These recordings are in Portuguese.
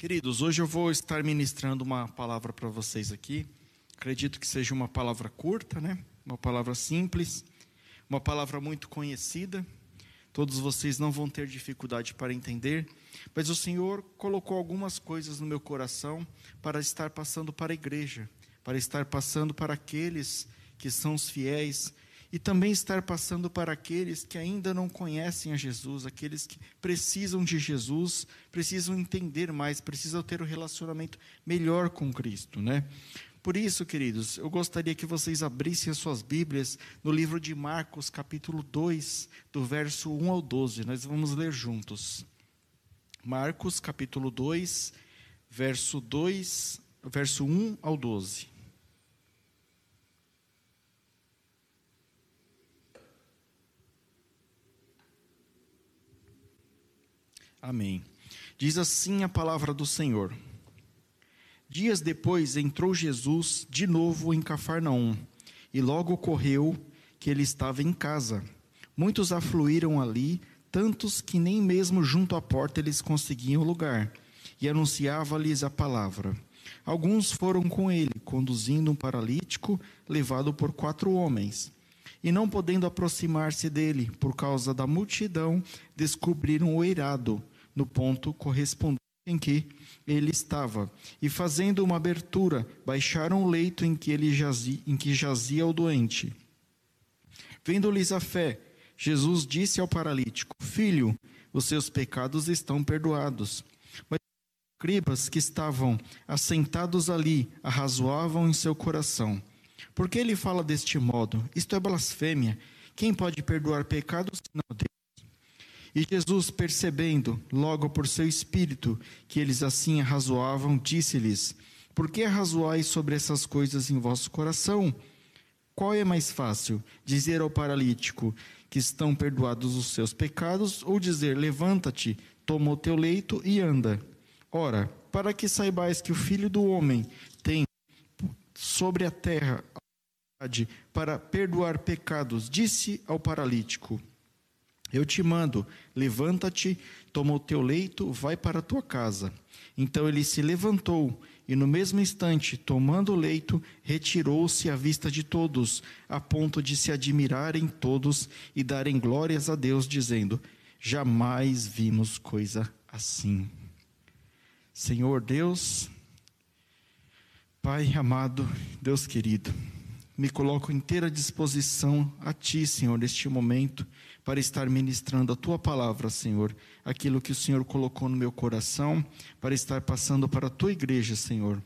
Queridos, hoje eu vou estar ministrando uma palavra para vocês aqui. Acredito que seja uma palavra curta, né? Uma palavra simples, uma palavra muito conhecida. Todos vocês não vão ter dificuldade para entender, mas o Senhor colocou algumas coisas no meu coração para estar passando para a igreja, para estar passando para aqueles que são os fiéis e também estar passando para aqueles que ainda não conhecem a Jesus, aqueles que precisam de Jesus, precisam entender mais, precisam ter um relacionamento melhor com Cristo, né? Por isso, queridos, eu gostaria que vocês abrissem as suas Bíblias no livro de Marcos, capítulo 2, do verso 1 ao 12. Nós vamos ler juntos. Marcos, capítulo 2, verso 2, verso 1 ao 12. Amém. Diz assim a palavra do Senhor. Dias depois entrou Jesus de novo em Cafarnaum, e logo ocorreu que ele estava em casa. Muitos afluíram ali, tantos que nem mesmo junto à porta eles conseguiam lugar, e anunciava-lhes a palavra. Alguns foram com ele, conduzindo um paralítico levado por quatro homens. E não podendo aproximar-se dele por causa da multidão, descobriram o eirado no ponto correspondente em que ele estava, e fazendo uma abertura, baixaram o leito em que ele jazia, em que jazia o doente. Vendo-lhes a fé, Jesus disse ao paralítico: Filho, os seus pecados estão perdoados. Mas os escribas que estavam assentados ali arrazoavam em seu coração. Por que ele fala deste modo? Isto é blasfêmia. Quem pode perdoar pecados senão Deus? E Jesus, percebendo, logo por seu espírito, que eles assim arrazoavam, disse-lhes: Por que arrazoais sobre essas coisas em vosso coração? Qual é mais fácil, dizer ao paralítico que estão perdoados os seus pecados, ou dizer: Levanta-te, toma o teu leito e anda? Ora, para que saibais que o Filho do Homem tem sobre a terra para perdoar pecados, disse ao paralítico: eu te mando, levanta-te, toma o teu leito, vai para a tua casa. Então ele se levantou e, no mesmo instante, tomando o leito, retirou-se à vista de todos, a ponto de se admirarem todos e darem glórias a Deus, dizendo: Jamais vimos coisa assim. Senhor Deus, Pai amado, Deus querido, me coloco inteira disposição a Ti, Senhor, neste momento, para estar ministrando a Tua palavra, Senhor, aquilo que o Senhor colocou no meu coração, para estar passando para a Tua igreja, Senhor.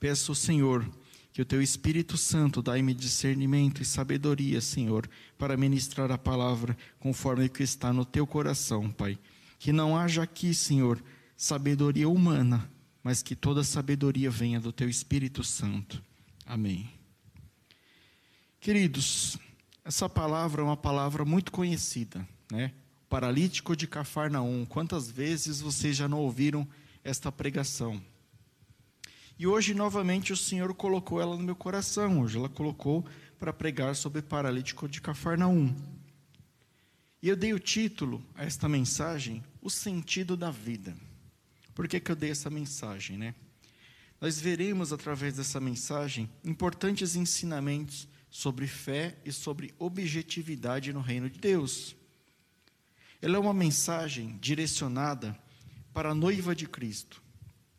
Peço, Senhor, que o Teu Espírito Santo dai-me discernimento e sabedoria, Senhor, para ministrar a palavra conforme o que está no Teu coração, Pai. Que não haja aqui, Senhor, sabedoria humana, mas que toda sabedoria venha do Teu Espírito Santo. Amém. Queridos, essa palavra é uma palavra muito conhecida, né? Paralítico de Cafarnaum. Quantas vezes vocês já não ouviram esta pregação? E hoje, novamente, o Senhor colocou ela no meu coração. Hoje ela colocou para pregar sobre paralítico de Cafarnaum. E eu dei o título a esta mensagem, O Sentido da Vida. Por que, que eu dei essa mensagem, né? Nós veremos através dessa mensagem importantes ensinamentos sobre fé e sobre objetividade no reino de Deus. Ela é uma mensagem direcionada para a noiva de Cristo,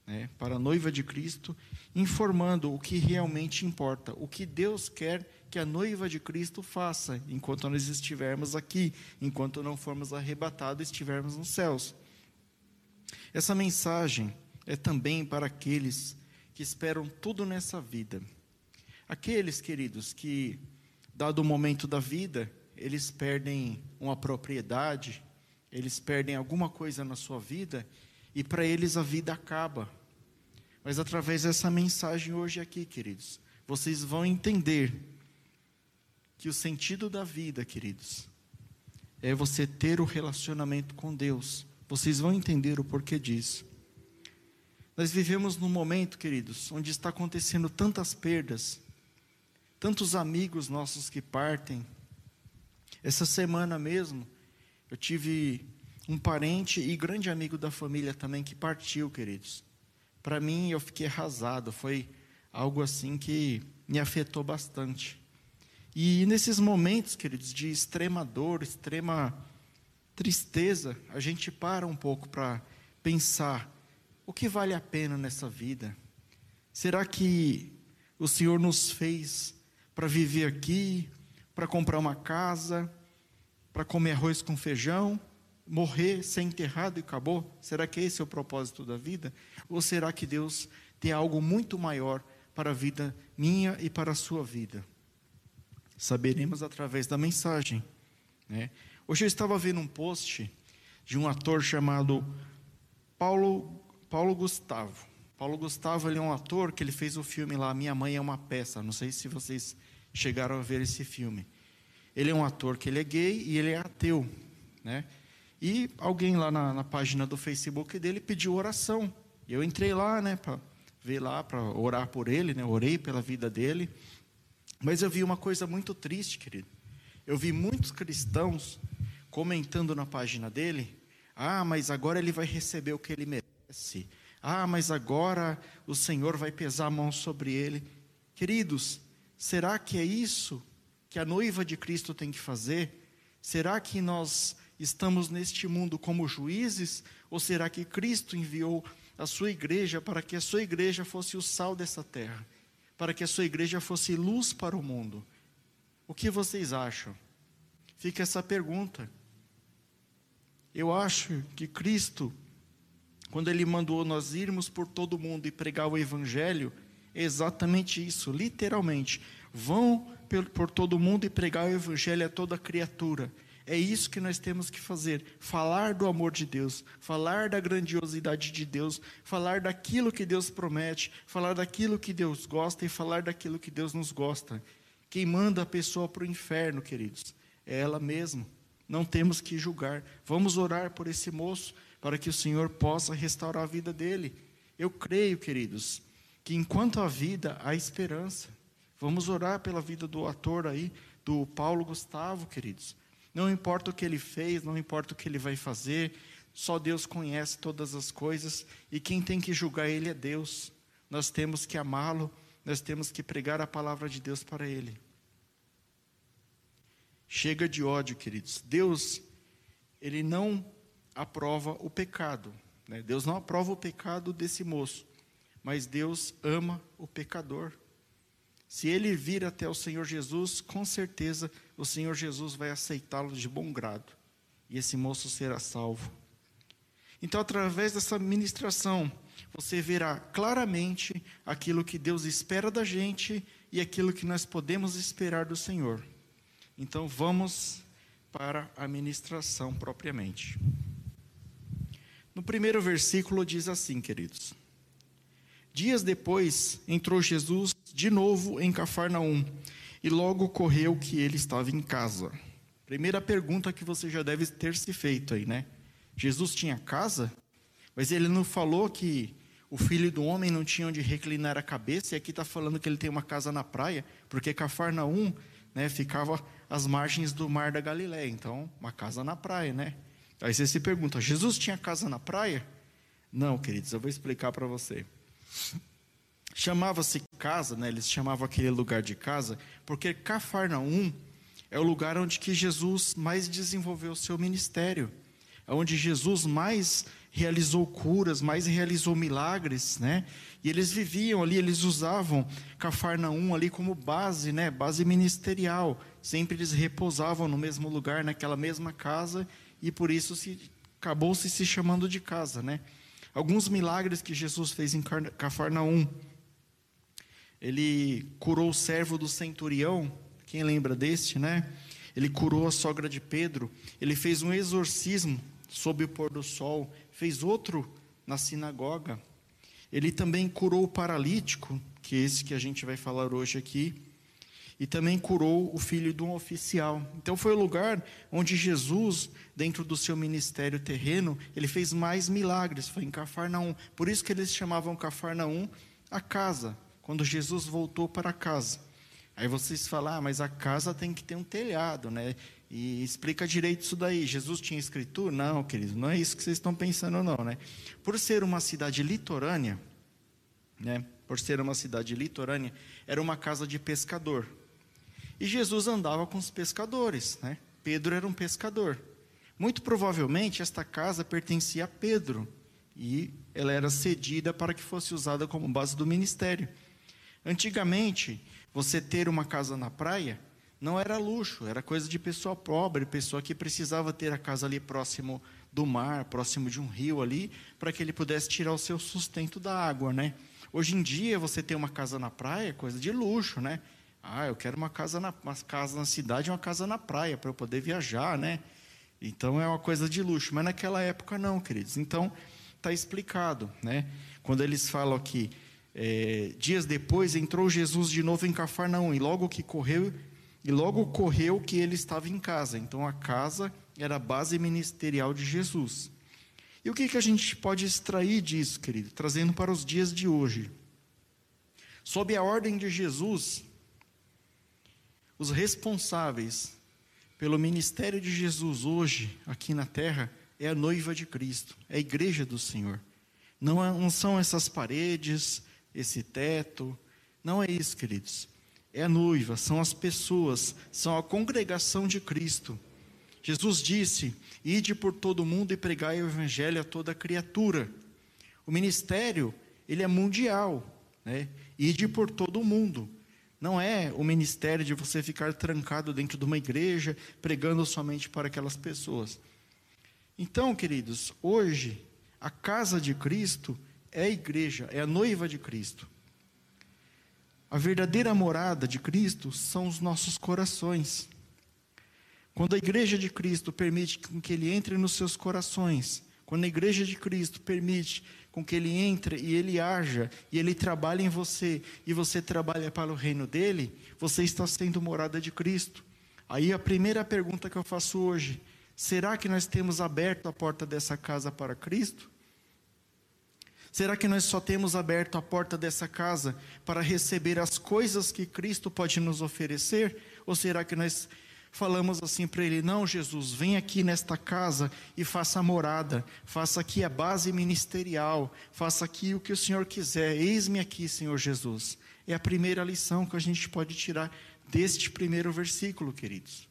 né? para a noiva de Cristo, informando o que realmente importa, o que Deus quer que a noiva de Cristo faça enquanto nós estivermos aqui, enquanto não formos arrebatados e estivermos nos céus. Essa mensagem é também para aqueles que esperam tudo nessa vida Aqueles, queridos, que, dado o momento da vida, eles perdem uma propriedade, eles perdem alguma coisa na sua vida, e para eles a vida acaba. Mas através dessa mensagem hoje aqui, queridos, vocês vão entender que o sentido da vida, queridos, é você ter o relacionamento com Deus. Vocês vão entender o porquê disso. Nós vivemos num momento, queridos, onde está acontecendo tantas perdas, tantos amigos nossos que partem. Essa semana mesmo, eu tive um parente e grande amigo da família também que partiu, queridos. Para mim, eu fiquei arrasado, foi algo assim que me afetou bastante. E nesses momentos, queridos, de extrema dor, extrema tristeza, a gente para um pouco para pensar: o que vale a pena nessa vida? Será que o Senhor nos fez para viver aqui, para comprar uma casa, para comer arroz com feijão, morrer, ser enterrado e acabou? Será que esse é o propósito da vida? Ou será que Deus tem algo muito maior para a vida minha e para a sua vida? Saberemos através da mensagem. Né? Hoje eu estava vendo um post de um ator chamado Paulo, Paulo Gustavo. Paulo Gustavo ele é um ator que ele fez o filme lá Minha Mãe é uma Peça. Não sei se vocês chegaram a ver esse filme. Ele é um ator que ele é gay e ele é ateu, né? E alguém lá na, na página do Facebook dele pediu oração. Eu entrei lá, né, para ver lá, para orar por ele, né? Orei pela vida dele. Mas eu vi uma coisa muito triste, querido. Eu vi muitos cristãos comentando na página dele: "Ah, mas agora ele vai receber o que ele merece. Ah, mas agora o Senhor vai pesar a mão sobre ele." Queridos, será que é isso que a noiva de Cristo tem que fazer? Será que nós estamos neste mundo como juízes ou será que Cristo enviou a sua igreja para que a sua igreja fosse o sal dessa terra? para que a sua igreja fosse luz para o mundo. O que vocês acham? Fica essa pergunta. Eu acho que Cristo, quando Ele mandou nós irmos por todo o mundo e pregar o Evangelho, exatamente isso, literalmente. Vão por todo mundo e pregar o Evangelho a toda criatura. É isso que nós temos que fazer: falar do amor de Deus, falar da grandiosidade de Deus, falar daquilo que Deus promete, falar daquilo que Deus gosta e falar daquilo que Deus nos gosta. Quem manda a pessoa para o inferno, queridos, é ela mesma. Não temos que julgar. Vamos orar por esse moço para que o Senhor possa restaurar a vida dele. Eu creio, queridos, que enquanto há vida, há esperança. Vamos orar pela vida do ator aí, do Paulo Gustavo, queridos não importa o que ele fez, não importa o que ele vai fazer, só Deus conhece todas as coisas e quem tem que julgar ele é Deus. Nós temos que amá-lo, nós temos que pregar a palavra de Deus para ele. Chega de ódio, queridos. Deus, ele não aprova o pecado. Né? Deus não aprova o pecado desse moço, mas Deus ama o pecador. Se ele vir até o Senhor Jesus, com certeza o Senhor Jesus vai aceitá-lo de bom grado e esse moço será salvo. Então, através dessa ministração, você verá claramente aquilo que Deus espera da gente e aquilo que nós podemos esperar do Senhor. Então, vamos para a ministração propriamente. No primeiro versículo diz assim, queridos: Dias depois entrou Jesus de novo em Cafarnaum e logo correu que ele estava em casa. Primeira pergunta que você já deve ter se feito aí, né? Jesus tinha casa, mas ele não falou que o filho do homem não tinha onde reclinar a cabeça, e aqui está falando que ele tem uma casa na praia, porque Cafarnaum né, ficava às margens do mar da Galiléia, então uma casa na praia, né? Aí você se pergunta, Jesus tinha casa na praia? Não, queridos, eu vou explicar para você. Chamava-se casa, né? eles chamavam aquele lugar de casa, porque Cafarnaum é o lugar onde que Jesus mais desenvolveu o seu ministério, é onde Jesus mais realizou curas, mais realizou milagres, né? E eles viviam ali, eles usavam Cafarnaum ali como base, né? Base ministerial. Sempre eles repousavam no mesmo lugar, naquela mesma casa, e por isso se acabou se se chamando de casa, né? Alguns milagres que Jesus fez em Cafarnaum. Ele curou o servo do centurião, quem lembra deste, né? Ele curou a sogra de Pedro. Ele fez um exorcismo sob o pôr do sol. Fez outro na sinagoga. Ele também curou o paralítico, que é esse que a gente vai falar hoje aqui e também curou o filho de um oficial. Então foi o lugar onde Jesus, dentro do seu ministério terreno, ele fez mais milagres, foi em Cafarnaum. Por isso que eles chamavam Cafarnaum a casa, quando Jesus voltou para casa. Aí vocês falam, ah, mas a casa tem que ter um telhado, né? E explica direito isso daí. Jesus tinha escritura? Não, querido, não é isso que vocês estão pensando, não, né? Por ser uma cidade litorânea, né? Por ser uma cidade litorânea, era uma casa de pescador. E Jesus andava com os pescadores, né? Pedro era um pescador. Muito provavelmente esta casa pertencia a Pedro e ela era cedida para que fosse usada como base do ministério. Antigamente, você ter uma casa na praia não era luxo, era coisa de pessoa pobre, pessoa que precisava ter a casa ali próximo do mar, próximo de um rio ali, para que ele pudesse tirar o seu sustento da água, né? Hoje em dia, você ter uma casa na praia é coisa de luxo, né? Ah, eu quero uma casa na, uma casa na cidade e uma casa na praia para eu poder viajar, né? Então é uma coisa de luxo, mas naquela época não, queridos. Então está explicado, né? Quando eles falam aqui, é, dias depois entrou Jesus de novo em Cafarnaum e logo que correu e logo correu que ele estava em casa. Então a casa era a base ministerial de Jesus. E o que, que a gente pode extrair disso, querido? Trazendo para os dias de hoje. Sob a ordem de Jesus, os responsáveis pelo ministério de Jesus hoje, aqui na terra, é a noiva de Cristo, é a igreja do Senhor. Não, é, não são essas paredes, esse teto, não é isso, queridos é a noiva, são as pessoas, são a congregação de Cristo. Jesus disse: Ide por todo o mundo e pregai o evangelho a toda criatura. O ministério, ele é mundial, né? Ide por todo o mundo. Não é o ministério de você ficar trancado dentro de uma igreja, pregando somente para aquelas pessoas. Então, queridos, hoje, a casa de Cristo é a igreja, é a noiva de Cristo. A verdadeira morada de Cristo são os nossos corações. Quando a igreja de Cristo permite que ele entre nos seus corações, quando a igreja de Cristo permite com que ele entre e ele haja e ele trabalhe em você e você trabalha para o reino dele, você está sendo morada de Cristo. Aí a primeira pergunta que eu faço hoje: será que nós temos aberto a porta dessa casa para Cristo? Será que nós só temos aberto a porta dessa casa para receber as coisas que Cristo pode nos oferecer? Ou será que nós falamos assim para Ele: Não, Jesus, vem aqui nesta casa e faça a morada, faça aqui a base ministerial, faça aqui o que o Senhor quiser, eis-me aqui, Senhor Jesus. É a primeira lição que a gente pode tirar deste primeiro versículo, queridos.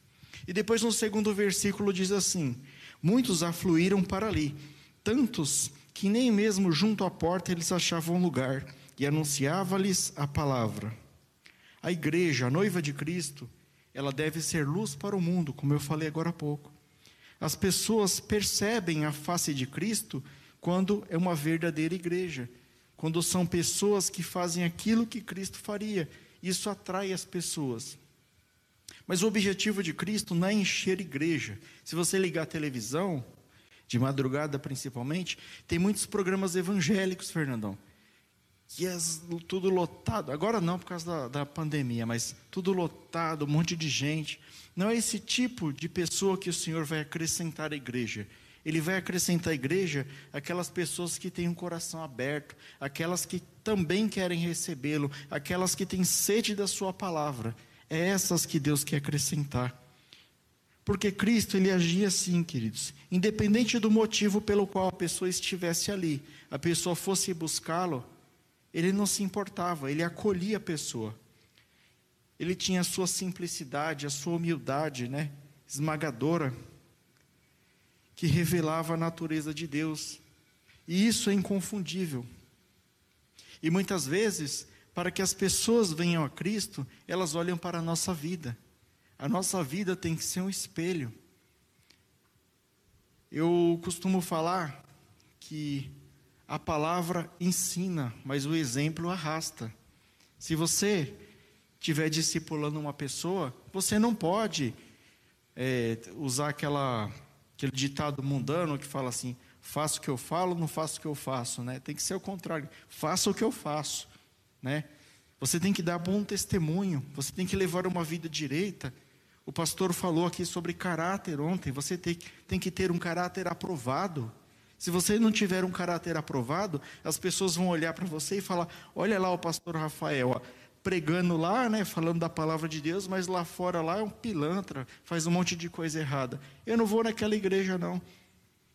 E depois no segundo versículo diz assim: Muitos afluíram para ali, tantos que nem mesmo junto à porta eles achavam lugar, e anunciava-lhes a palavra. A igreja, a noiva de Cristo, ela deve ser luz para o mundo, como eu falei agora há pouco. As pessoas percebem a face de Cristo quando é uma verdadeira igreja, quando são pessoas que fazem aquilo que Cristo faria. Isso atrai as pessoas. Mas o objetivo de Cristo não é encher igreja. Se você ligar a televisão, de madrugada principalmente, tem muitos programas evangélicos, Fernandão. Que é tudo lotado. Agora não por causa da, da pandemia, mas tudo lotado, um monte de gente. Não é esse tipo de pessoa que o Senhor vai acrescentar à igreja. Ele vai acrescentar à igreja aquelas pessoas que têm um coração aberto, aquelas que também querem recebê-lo, aquelas que têm sede da sua palavra. É essas que Deus quer acrescentar. Porque Cristo ele agia assim, queridos, independente do motivo pelo qual a pessoa estivesse ali, a pessoa fosse buscá-lo, ele não se importava, ele acolhia a pessoa. Ele tinha a sua simplicidade, a sua humildade, né, esmagadora, que revelava a natureza de Deus. E isso é inconfundível. E muitas vezes, para que as pessoas venham a Cristo, elas olham para a nossa vida. A nossa vida tem que ser um espelho. Eu costumo falar que a palavra ensina, mas o exemplo arrasta. Se você estiver discipulando uma pessoa, você não pode é, usar aquela, aquele ditado mundano que fala assim: faço o que eu falo, não faço o que eu faço, né? Tem que ser o contrário, faça o que eu faço, né? Você tem que dar bom testemunho, você tem que levar uma vida direita. O pastor falou aqui sobre caráter ontem. Você tem, tem que ter um caráter aprovado. Se você não tiver um caráter aprovado, as pessoas vão olhar para você e falar: Olha lá o pastor Rafael, pregando lá, né, falando da palavra de Deus, mas lá fora lá é um pilantra, faz um monte de coisa errada. Eu não vou naquela igreja não.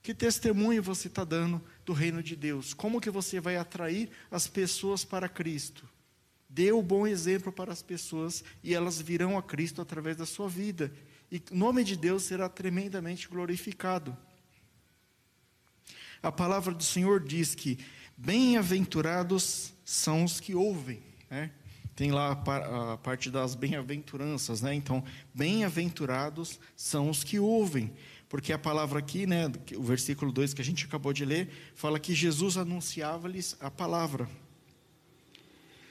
Que testemunho você está dando do reino de Deus? Como que você vai atrair as pessoas para Cristo? Dê o bom exemplo para as pessoas e elas virão a Cristo através da sua vida. E o nome de Deus será tremendamente glorificado. A palavra do Senhor diz que bem-aventurados são os que ouvem. Né? Tem lá a parte das bem-aventuranças, né? Então, bem-aventurados são os que ouvem. Porque a palavra aqui, né, o versículo 2 que a gente acabou de ler, fala que Jesus anunciava-lhes a palavra.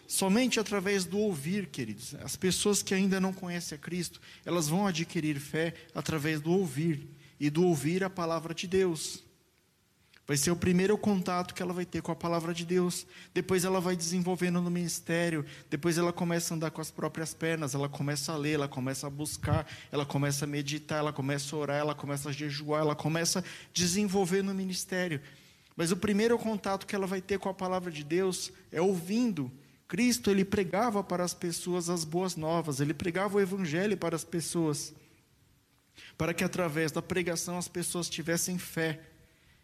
Somente através do ouvir, queridos. As pessoas que ainda não conhecem a Cristo, elas vão adquirir fé através do ouvir e do ouvir a palavra de Deus. Vai ser o primeiro contato que ela vai ter com a palavra de Deus. Depois ela vai desenvolvendo no ministério. Depois ela começa a andar com as próprias pernas. Ela começa a ler, ela começa a buscar, ela começa a meditar, ela começa a orar, ela começa a jejuar, ela começa a desenvolver no ministério. Mas o primeiro contato que ela vai ter com a palavra de Deus é ouvindo Cristo, ele pregava para as pessoas as boas novas, ele pregava o evangelho para as pessoas, para que através da pregação as pessoas tivessem fé.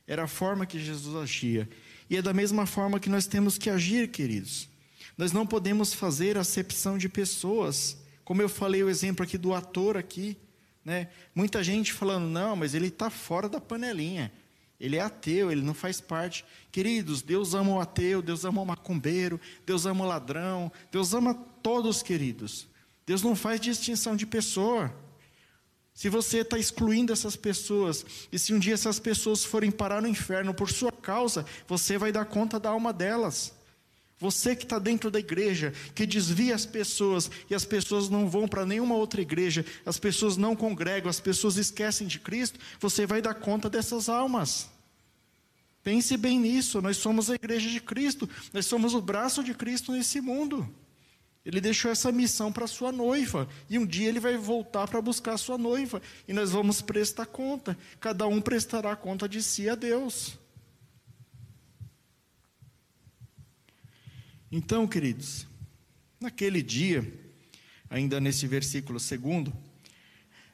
Era a forma que Jesus agia. E é da mesma forma que nós temos que agir, queridos. Nós não podemos fazer acepção de pessoas. Como eu falei o exemplo aqui do ator aqui, né? Muita gente falando, não, mas ele está fora da panelinha. Ele é ateu, ele não faz parte. Queridos, Deus ama o ateu, Deus ama o macumbeiro, Deus ama o ladrão, Deus ama todos, queridos. Deus não faz distinção de pessoa. Se você está excluindo essas pessoas, e se um dia essas pessoas forem parar no inferno por sua causa, você vai dar conta da alma delas. Você que está dentro da igreja, que desvia as pessoas, e as pessoas não vão para nenhuma outra igreja, as pessoas não congregam, as pessoas esquecem de Cristo, você vai dar conta dessas almas. Pense bem nisso, nós somos a igreja de Cristo, nós somos o braço de Cristo nesse mundo. Ele deixou essa missão para sua noiva, e um dia ele vai voltar para buscar sua noiva, e nós vamos prestar conta, cada um prestará conta de si a Deus. Então, queridos, naquele dia, ainda nesse versículo segundo,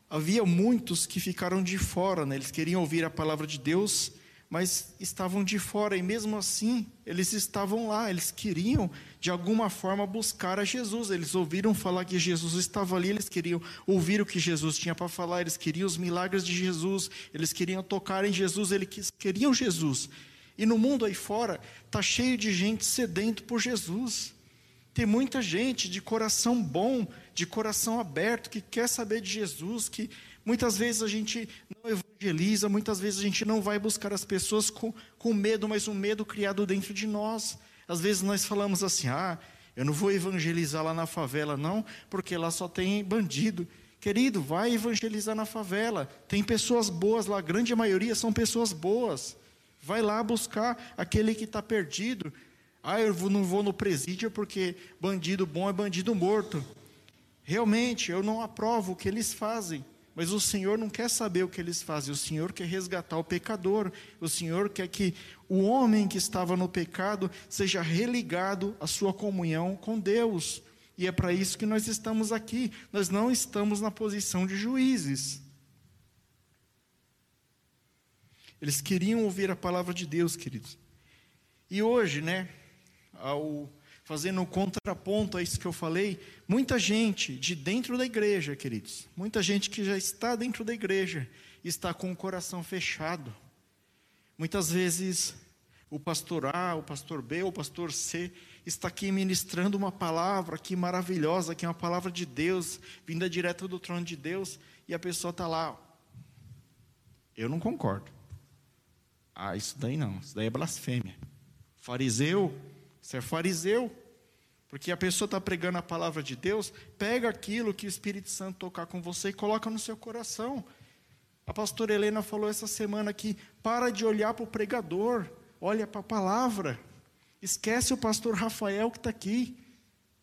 havia muitos que ficaram de fora, né? eles queriam ouvir a palavra de Deus, mas estavam de fora, e mesmo assim, eles estavam lá, eles queriam, de alguma forma, buscar a Jesus. Eles ouviram falar que Jesus estava ali, eles queriam ouvir o que Jesus tinha para falar, eles queriam os milagres de Jesus, eles queriam tocar em Jesus, eles queriam Jesus. E no mundo aí fora, está cheio de gente sedento por Jesus. Tem muita gente de coração bom, de coração aberto, que quer saber de Jesus, que muitas vezes a gente não evangeliza, muitas vezes a gente não vai buscar as pessoas com, com medo, mas um medo criado dentro de nós. Às vezes nós falamos assim: ah, eu não vou evangelizar lá na favela, não, porque lá só tem bandido. Querido, vai evangelizar na favela. Tem pessoas boas lá, a grande maioria são pessoas boas. Vai lá buscar aquele que está perdido. Ah, eu não vou no presídio porque bandido bom é bandido morto. Realmente, eu não aprovo o que eles fazem. Mas o Senhor não quer saber o que eles fazem, o Senhor quer resgatar o pecador, o Senhor quer que o homem que estava no pecado seja religado à sua comunhão com Deus. E é para isso que nós estamos aqui, nós não estamos na posição de juízes. Eles queriam ouvir a palavra de Deus, queridos. E hoje, né, ao fazendo um contraponto a isso que eu falei, muita gente de dentro da igreja, queridos, muita gente que já está dentro da igreja, está com o coração fechado. Muitas vezes o pastor A, o pastor B, o pastor C está aqui ministrando uma palavra aqui maravilhosa, que é uma palavra de Deus, vinda direto do trono de Deus, e a pessoa está lá. Eu não concordo. Ah, isso daí não, isso daí é blasfêmia. Fariseu, você é fariseu. Porque a pessoa está pregando a palavra de Deus, pega aquilo que o Espírito Santo tocar com você e coloca no seu coração. A pastora Helena falou essa semana que para de olhar para o pregador, olha para a palavra. Esquece o pastor Rafael que está aqui.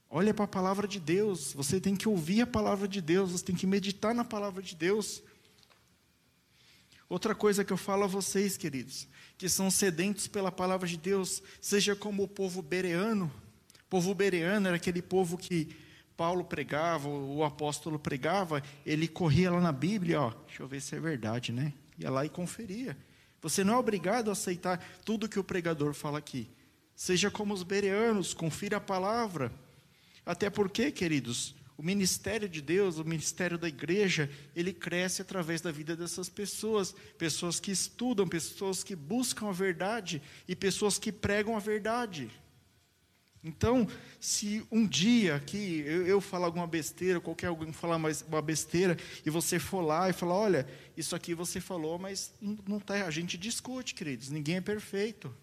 Olha para a palavra de Deus. Você tem que ouvir a palavra de Deus, você tem que meditar na palavra de Deus. Outra coisa que eu falo a vocês, queridos, que são sedentos pela palavra de Deus, seja como o povo bereano, O povo bereano era aquele povo que Paulo pregava, o apóstolo pregava, ele corria lá na Bíblia, ó, deixa eu ver se é verdade, né? Ia lá e conferia. Você não é obrigado a aceitar tudo que o pregador fala aqui. Seja como os bereanos, confira a palavra. Até porque, queridos, o ministério de Deus, o ministério da igreja, ele cresce através da vida dessas pessoas, pessoas que estudam, pessoas que buscam a verdade e pessoas que pregam a verdade. Então, se um dia aqui eu, eu falar alguma besteira, qualquer alguém falar mais uma besteira, e você for lá e falar, olha, isso aqui você falou, mas não está, a gente discute, queridos, ninguém é perfeito.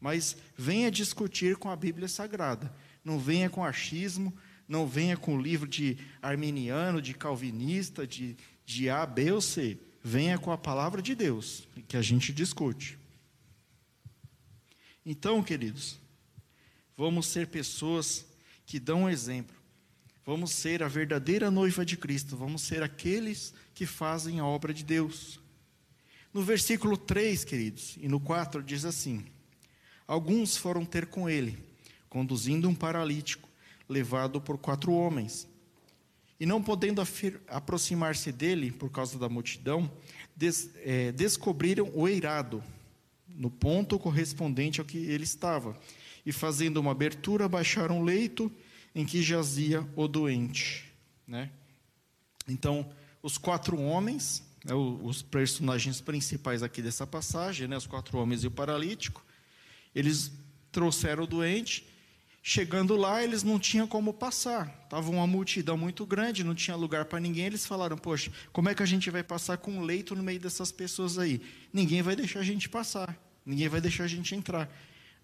Mas venha discutir com a Bíblia Sagrada, não venha com achismo, não venha com livro de arminiano, de calvinista, de, de A, B ou C. Venha com a palavra de Deus, que a gente discute. Então, queridos, vamos ser pessoas que dão um exemplo. Vamos ser a verdadeira noiva de Cristo. Vamos ser aqueles que fazem a obra de Deus. No versículo 3, queridos, e no 4 diz assim: Alguns foram ter com ele, conduzindo um paralítico levado por quatro homens. E não podendo aproximar-se dele por causa da multidão, des, é, descobriram o eirado, no ponto correspondente ao que ele estava. E fazendo uma abertura, baixaram o leito em que jazia o doente. Né? Então, os quatro homens, né, os personagens principais aqui dessa passagem, né, os quatro homens e o paralítico, eles trouxeram o doente Chegando lá, eles não tinham como passar. Estava uma multidão muito grande, não tinha lugar para ninguém. Eles falaram: Poxa, como é que a gente vai passar com um leito no meio dessas pessoas aí? Ninguém vai deixar a gente passar, ninguém vai deixar a gente entrar.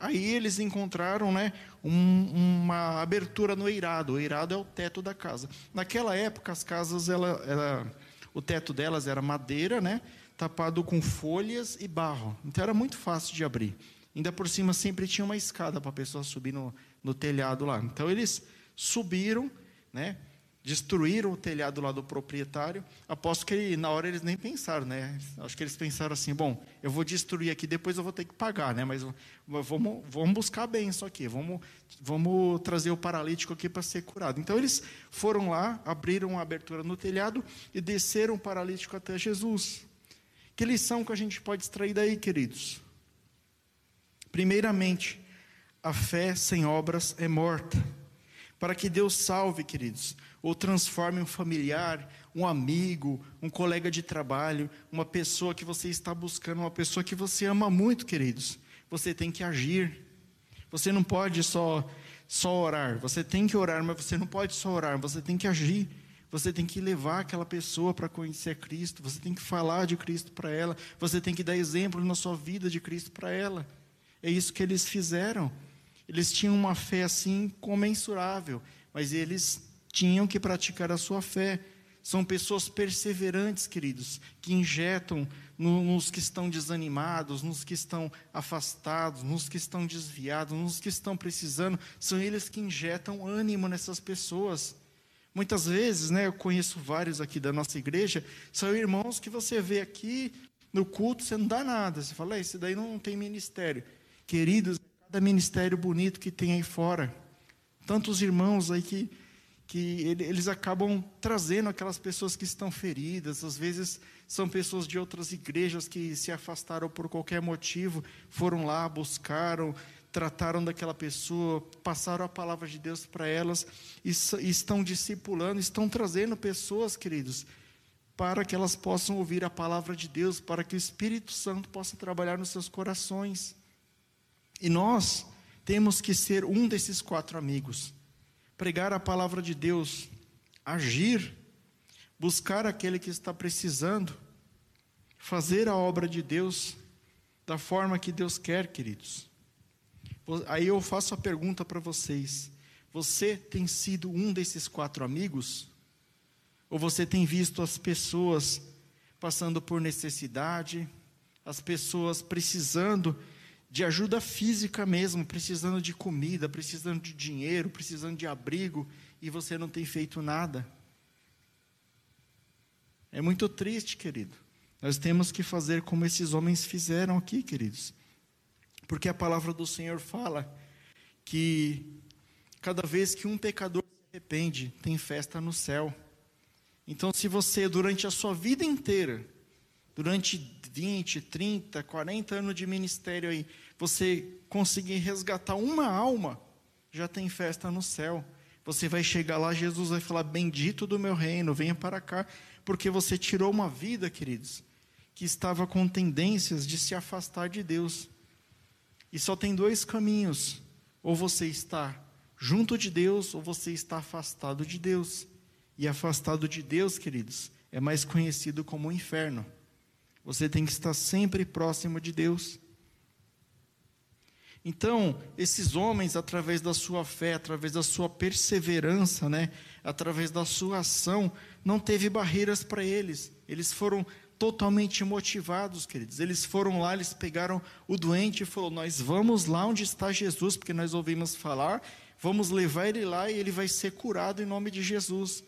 Aí eles encontraram né, um, uma abertura no eirado. O eirado é o teto da casa. Naquela época, as casas, ela, ela, o teto delas era madeira, né, tapado com folhas e barro. Então era muito fácil de abrir. Ainda por cima sempre tinha uma escada para a pessoa subir no, no telhado lá. Então eles subiram, né? Destruíram o telhado lá do proprietário. Aposto que na hora eles nem pensaram, né? Acho que eles pensaram assim: bom, eu vou destruir aqui, depois eu vou ter que pagar, né? Mas vamos, vamos buscar bem isso aqui, vamos, vamos trazer o paralítico aqui para ser curado. Então eles foram lá, abriram uma abertura no telhado e desceram o paralítico até Jesus. Que lição que a gente pode extrair daí, queridos? Primeiramente, a fé sem obras é morta. Para que Deus salve, queridos, ou transforme um familiar, um amigo, um colega de trabalho, uma pessoa que você está buscando, uma pessoa que você ama muito, queridos, você tem que agir. Você não pode só só orar. Você tem que orar, mas você não pode só orar, você tem que agir. Você tem que levar aquela pessoa para conhecer Cristo, você tem que falar de Cristo para ela, você tem que dar exemplo na sua vida de Cristo para ela. É isso que eles fizeram. Eles tinham uma fé assim comensurável, mas eles tinham que praticar a sua fé. São pessoas perseverantes, queridos, que injetam no, nos que estão desanimados, nos que estão afastados, nos que estão desviados, nos que estão precisando. São eles que injetam ânimo nessas pessoas. Muitas vezes, né, eu conheço vários aqui da nossa igreja, são irmãos que você vê aqui no culto, você não dá nada. Você fala, esse daí não tem ministério. Queridos, cada ministério bonito que tem aí fora. Tantos irmãos aí que, que eles acabam trazendo aquelas pessoas que estão feridas, às vezes são pessoas de outras igrejas que se afastaram por qualquer motivo, foram lá, buscaram, trataram daquela pessoa, passaram a palavra de Deus para elas e, e estão discipulando, estão trazendo pessoas, queridos, para que elas possam ouvir a palavra de Deus, para que o Espírito Santo possa trabalhar nos seus corações. E nós temos que ser um desses quatro amigos. Pregar a palavra de Deus, agir, buscar aquele que está precisando, fazer a obra de Deus da forma que Deus quer, queridos. Aí eu faço a pergunta para vocês: você tem sido um desses quatro amigos? Ou você tem visto as pessoas passando por necessidade, as pessoas precisando de ajuda física mesmo, precisando de comida, precisando de dinheiro, precisando de abrigo, e você não tem feito nada. É muito triste, querido. Nós temos que fazer como esses homens fizeram aqui, queridos. Porque a palavra do Senhor fala que Cada vez que um pecador se arrepende, tem festa no céu. Então, se você, durante a sua vida inteira, durante 20, 30, 40 anos de ministério aí, você conseguir resgatar uma alma, já tem festa no céu. Você vai chegar lá, Jesus vai falar: Bendito do meu reino, venha para cá, porque você tirou uma vida, queridos, que estava com tendências de se afastar de Deus. E só tem dois caminhos: ou você está junto de Deus, ou você está afastado de Deus. E afastado de Deus, queridos, é mais conhecido como o inferno. Você tem que estar sempre próximo de Deus. Então, esses homens, através da sua fé, através da sua perseverança, né, através da sua ação, não teve barreiras para eles. Eles foram totalmente motivados, queridos. Eles foram lá, eles pegaram o doente e falou: "Nós vamos lá onde está Jesus, porque nós ouvimos falar, vamos levar ele lá e ele vai ser curado em nome de Jesus".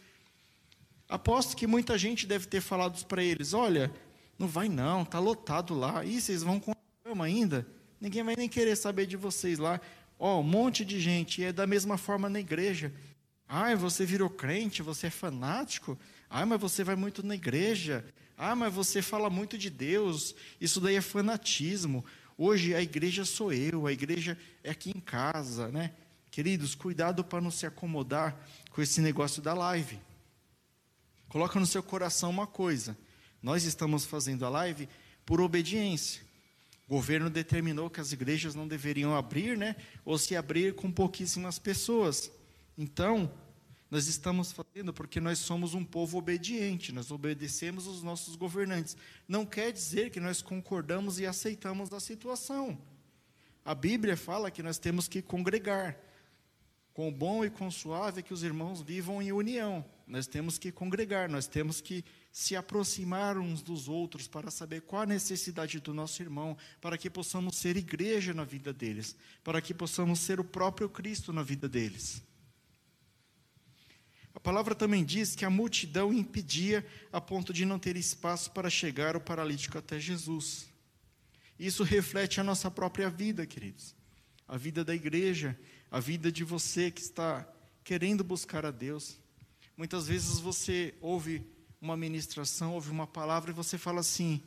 Aposto que muita gente deve ter falado para eles: "Olha, não vai não, tá lotado lá. E vocês vão com a cama ainda?" Ninguém vai nem querer saber de vocês lá. Ó, oh, um monte de gente, e é da mesma forma na igreja. Ai, você virou crente, você é fanático. Ai, mas você vai muito na igreja. Ah, mas você fala muito de Deus. Isso daí é fanatismo. Hoje a igreja sou eu, a igreja é aqui em casa, né? Queridos, cuidado para não se acomodar com esse negócio da live. Coloca no seu coração uma coisa. Nós estamos fazendo a live por obediência. O governo determinou que as igrejas não deveriam abrir, né? Ou se abrir com pouquíssimas pessoas. Então, nós estamos fazendo porque nós somos um povo obediente, nós obedecemos os nossos governantes. Não quer dizer que nós concordamos e aceitamos a situação. A Bíblia fala que nós temos que congregar. Com bom e com suave que os irmãos vivam em união. Nós temos que congregar, nós temos que se aproximar uns dos outros para saber qual a necessidade do nosso irmão, para que possamos ser igreja na vida deles, para que possamos ser o próprio Cristo na vida deles. A palavra também diz que a multidão impedia a ponto de não ter espaço para chegar o paralítico até Jesus. Isso reflete a nossa própria vida, queridos. A vida da igreja, a vida de você que está querendo buscar a Deus. Muitas vezes você ouve uma ministração, ouve uma palavra e você fala assim: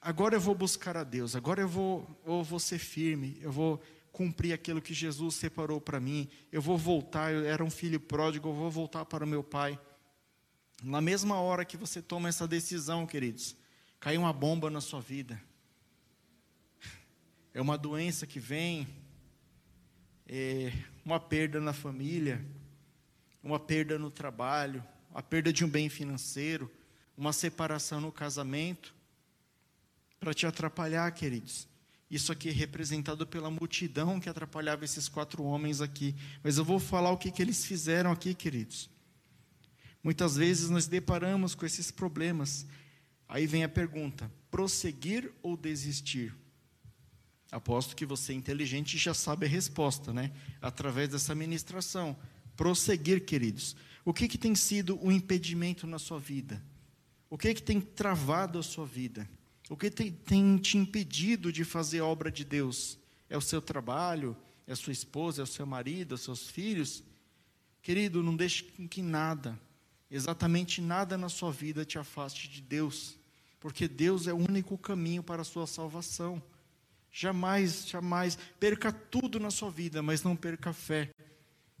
agora eu vou buscar a Deus, agora eu vou, eu vou ser firme, eu vou cumprir aquilo que Jesus separou para mim, eu vou voltar, eu era um filho pródigo, eu vou voltar para o meu pai. Na mesma hora que você toma essa decisão, queridos, cai uma bomba na sua vida. É uma doença que vem, é uma perda na família, uma perda no trabalho, a perda de um bem financeiro, uma separação no casamento, para te atrapalhar, queridos. Isso aqui é representado pela multidão que atrapalhava esses quatro homens aqui. Mas eu vou falar o que, que eles fizeram aqui, queridos. Muitas vezes nós deparamos com esses problemas. Aí vem a pergunta: prosseguir ou desistir? Aposto que você é inteligente e já sabe a resposta, né? Através dessa ministração. Prosseguir, queridos. O que, que tem sido o impedimento na sua vida? O que, que tem travado a sua vida? O que tem, tem te impedido de fazer a obra de Deus? É o seu trabalho? É a sua esposa? É o seu marido? É os seus filhos? Querido, não deixe que nada, exatamente nada na sua vida te afaste de Deus, porque Deus é o único caminho para a sua salvação. Jamais, jamais, perca tudo na sua vida, mas não perca a fé.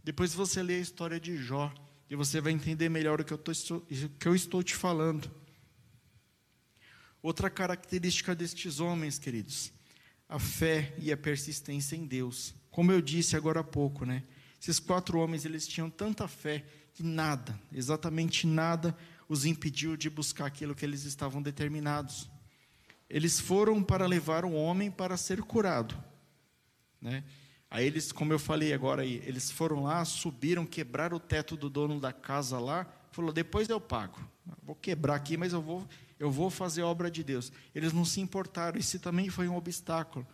Depois você lê a história de Jó, e você vai entender melhor o que eu, tô, o que eu estou te falando. Outra característica destes homens, queridos, a fé e a persistência em Deus. Como eu disse agora há pouco, né? Esses quatro homens, eles tinham tanta fé que nada, exatamente nada, os impediu de buscar aquilo que eles estavam determinados. Eles foram para levar o homem para ser curado, né? Aí eles, como eu falei agora aí, eles foram lá, subiram, quebraram o teto do dono da casa lá, falou: "Depois eu pago. Vou quebrar aqui, mas eu vou eu vou fazer a obra de Deus". Eles não se importaram, isso também foi um obstáculo.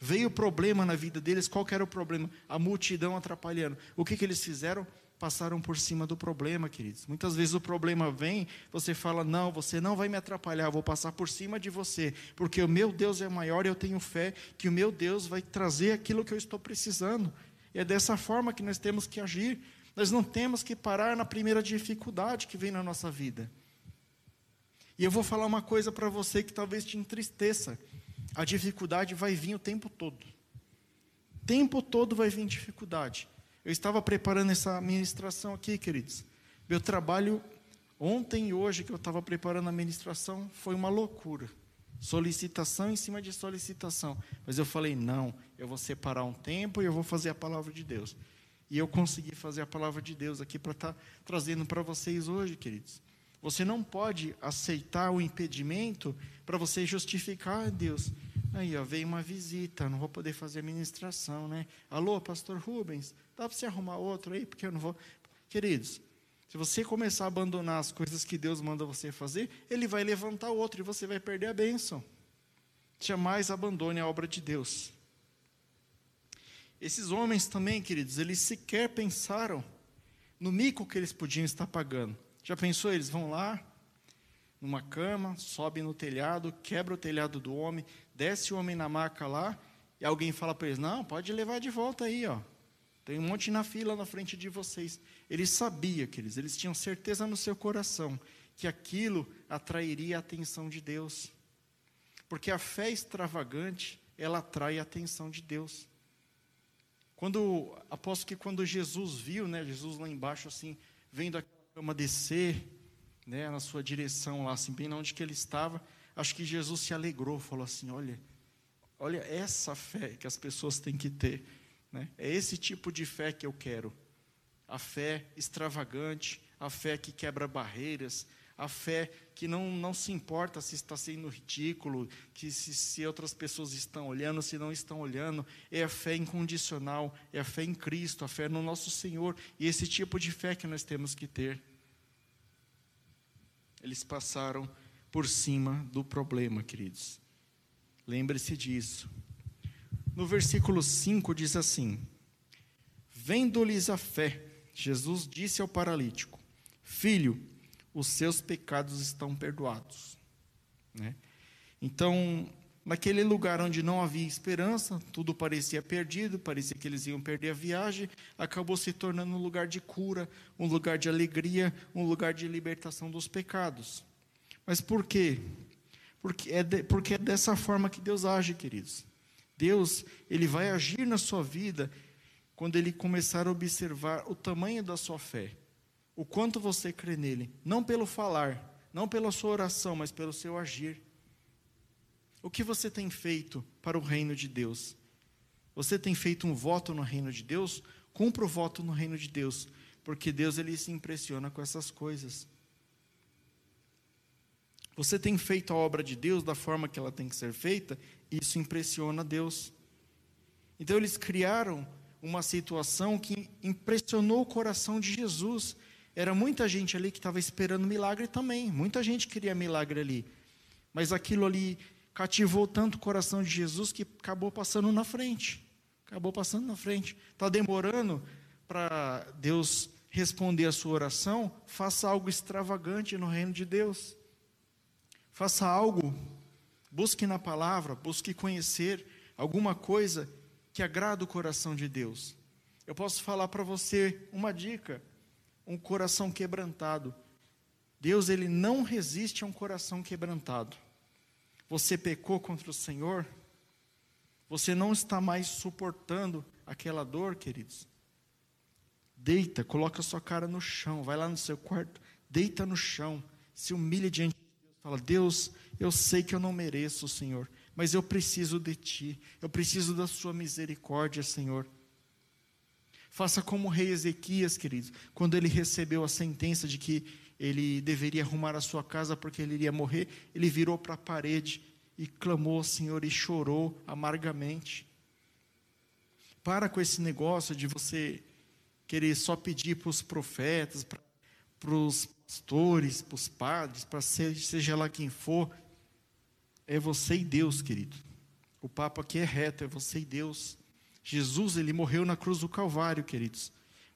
Veio problema na vida deles, qual era o problema? A multidão atrapalhando. O que que eles fizeram? Passaram por cima do problema, queridos. Muitas vezes o problema vem, você fala: "Não, você não vai me atrapalhar, vou passar por cima de você, porque o meu Deus é maior e eu tenho fé que o meu Deus vai trazer aquilo que eu estou precisando". E é dessa forma que nós temos que agir. Nós não temos que parar na primeira dificuldade que vem na nossa vida. E eu vou falar uma coisa para você que talvez te entristeça. A dificuldade vai vir o tempo todo. O tempo todo vai vir dificuldade. Eu estava preparando essa ministração aqui, queridos. Meu trabalho ontem e hoje que eu estava preparando a ministração foi uma loucura. Solicitação em cima de solicitação. Mas eu falei, não, eu vou separar um tempo e eu vou fazer a palavra de Deus. E eu consegui fazer a palavra de Deus aqui para estar tá trazendo para vocês hoje, queridos. Você não pode aceitar o impedimento para você justificar a Deus. Aí, ó, veio uma visita, não vou poder fazer ministração, né? Alô, pastor Rubens, dá para você arrumar outro aí, porque eu não vou. Queridos, se você começar a abandonar as coisas que Deus manda você fazer, Ele vai levantar outro e você vai perder a bênção. Jamais abandone a obra de Deus. Esses homens também, queridos, eles sequer pensaram no mico que eles podiam estar pagando. Já pensou? Eles vão lá, numa cama, sobe no telhado, quebra o telhado do homem, desce o homem na maca lá, e alguém fala para eles: Não, pode levar de volta aí, ó. Tem um monte na fila na frente de vocês. Eles sabiam, queridos, eles tinham certeza no seu coração que aquilo atrairia a atenção de Deus. Porque a fé extravagante, ela atrai a atenção de Deus. Quando, aposto que quando Jesus viu, né, Jesus lá embaixo, assim, vendo a cama descer, né, na sua direção lá, assim, bem onde que ele estava, acho que Jesus se alegrou, falou assim, olha, olha essa fé que as pessoas têm que ter. Né? É esse tipo de fé que eu quero. A fé extravagante, a fé que quebra barreiras, a fé que não, não se importa se está sendo ridículo, que se, se outras pessoas estão olhando, se não estão olhando. É a fé incondicional, é a fé em Cristo, a fé no nosso Senhor. E esse tipo de fé que nós temos que ter. Eles passaram por cima do problema, queridos. Lembre-se disso. No versículo 5 diz assim: Vendo-lhes a fé, Jesus disse ao paralítico: Filho, os seus pecados estão perdoados. Né? Então, naquele lugar onde não havia esperança, tudo parecia perdido, parecia que eles iam perder a viagem, acabou se tornando um lugar de cura, um lugar de alegria, um lugar de libertação dos pecados. Mas por quê? Porque é, de, porque é dessa forma que Deus age, queridos. Deus, ele vai agir na sua vida quando ele começar a observar o tamanho da sua fé, o quanto você crê nele, não pelo falar, não pela sua oração, mas pelo seu agir. O que você tem feito para o reino de Deus? Você tem feito um voto no reino de Deus? Cumpra o voto no reino de Deus, porque Deus ele se impressiona com essas coisas. Você tem feito a obra de Deus da forma que ela tem que ser feita? Isso impressiona Deus. Então eles criaram uma situação que impressionou o coração de Jesus. Era muita gente ali que estava esperando milagre também. Muita gente queria milagre ali. Mas aquilo ali cativou tanto o coração de Jesus que acabou passando na frente. Acabou passando na frente. Está demorando para Deus responder a sua oração? Faça algo extravagante no reino de Deus. Faça algo, busque na palavra, busque conhecer alguma coisa que agrada o coração de Deus. Eu posso falar para você uma dica: um coração quebrantado. Deus ele não resiste a um coração quebrantado. Você pecou contra o Senhor? Você não está mais suportando aquela dor, queridos? Deita, coloca sua cara no chão, vai lá no seu quarto, deita no chão, se humilha diante Fala, Deus, eu sei que eu não mereço, Senhor, mas eu preciso de Ti, eu preciso da Sua misericórdia, Senhor. Faça como o rei Ezequias, queridos, quando ele recebeu a sentença de que ele deveria arrumar a sua casa porque ele iria morrer, ele virou para a parede e clamou ao Senhor e chorou amargamente. Para com esse negócio de você querer só pedir para os profetas, para os pastores, para os padres, para seja lá quem for, é você e Deus, querido. O papo aqui é reto, é você e Deus. Jesus, ele morreu na cruz do Calvário, queridos,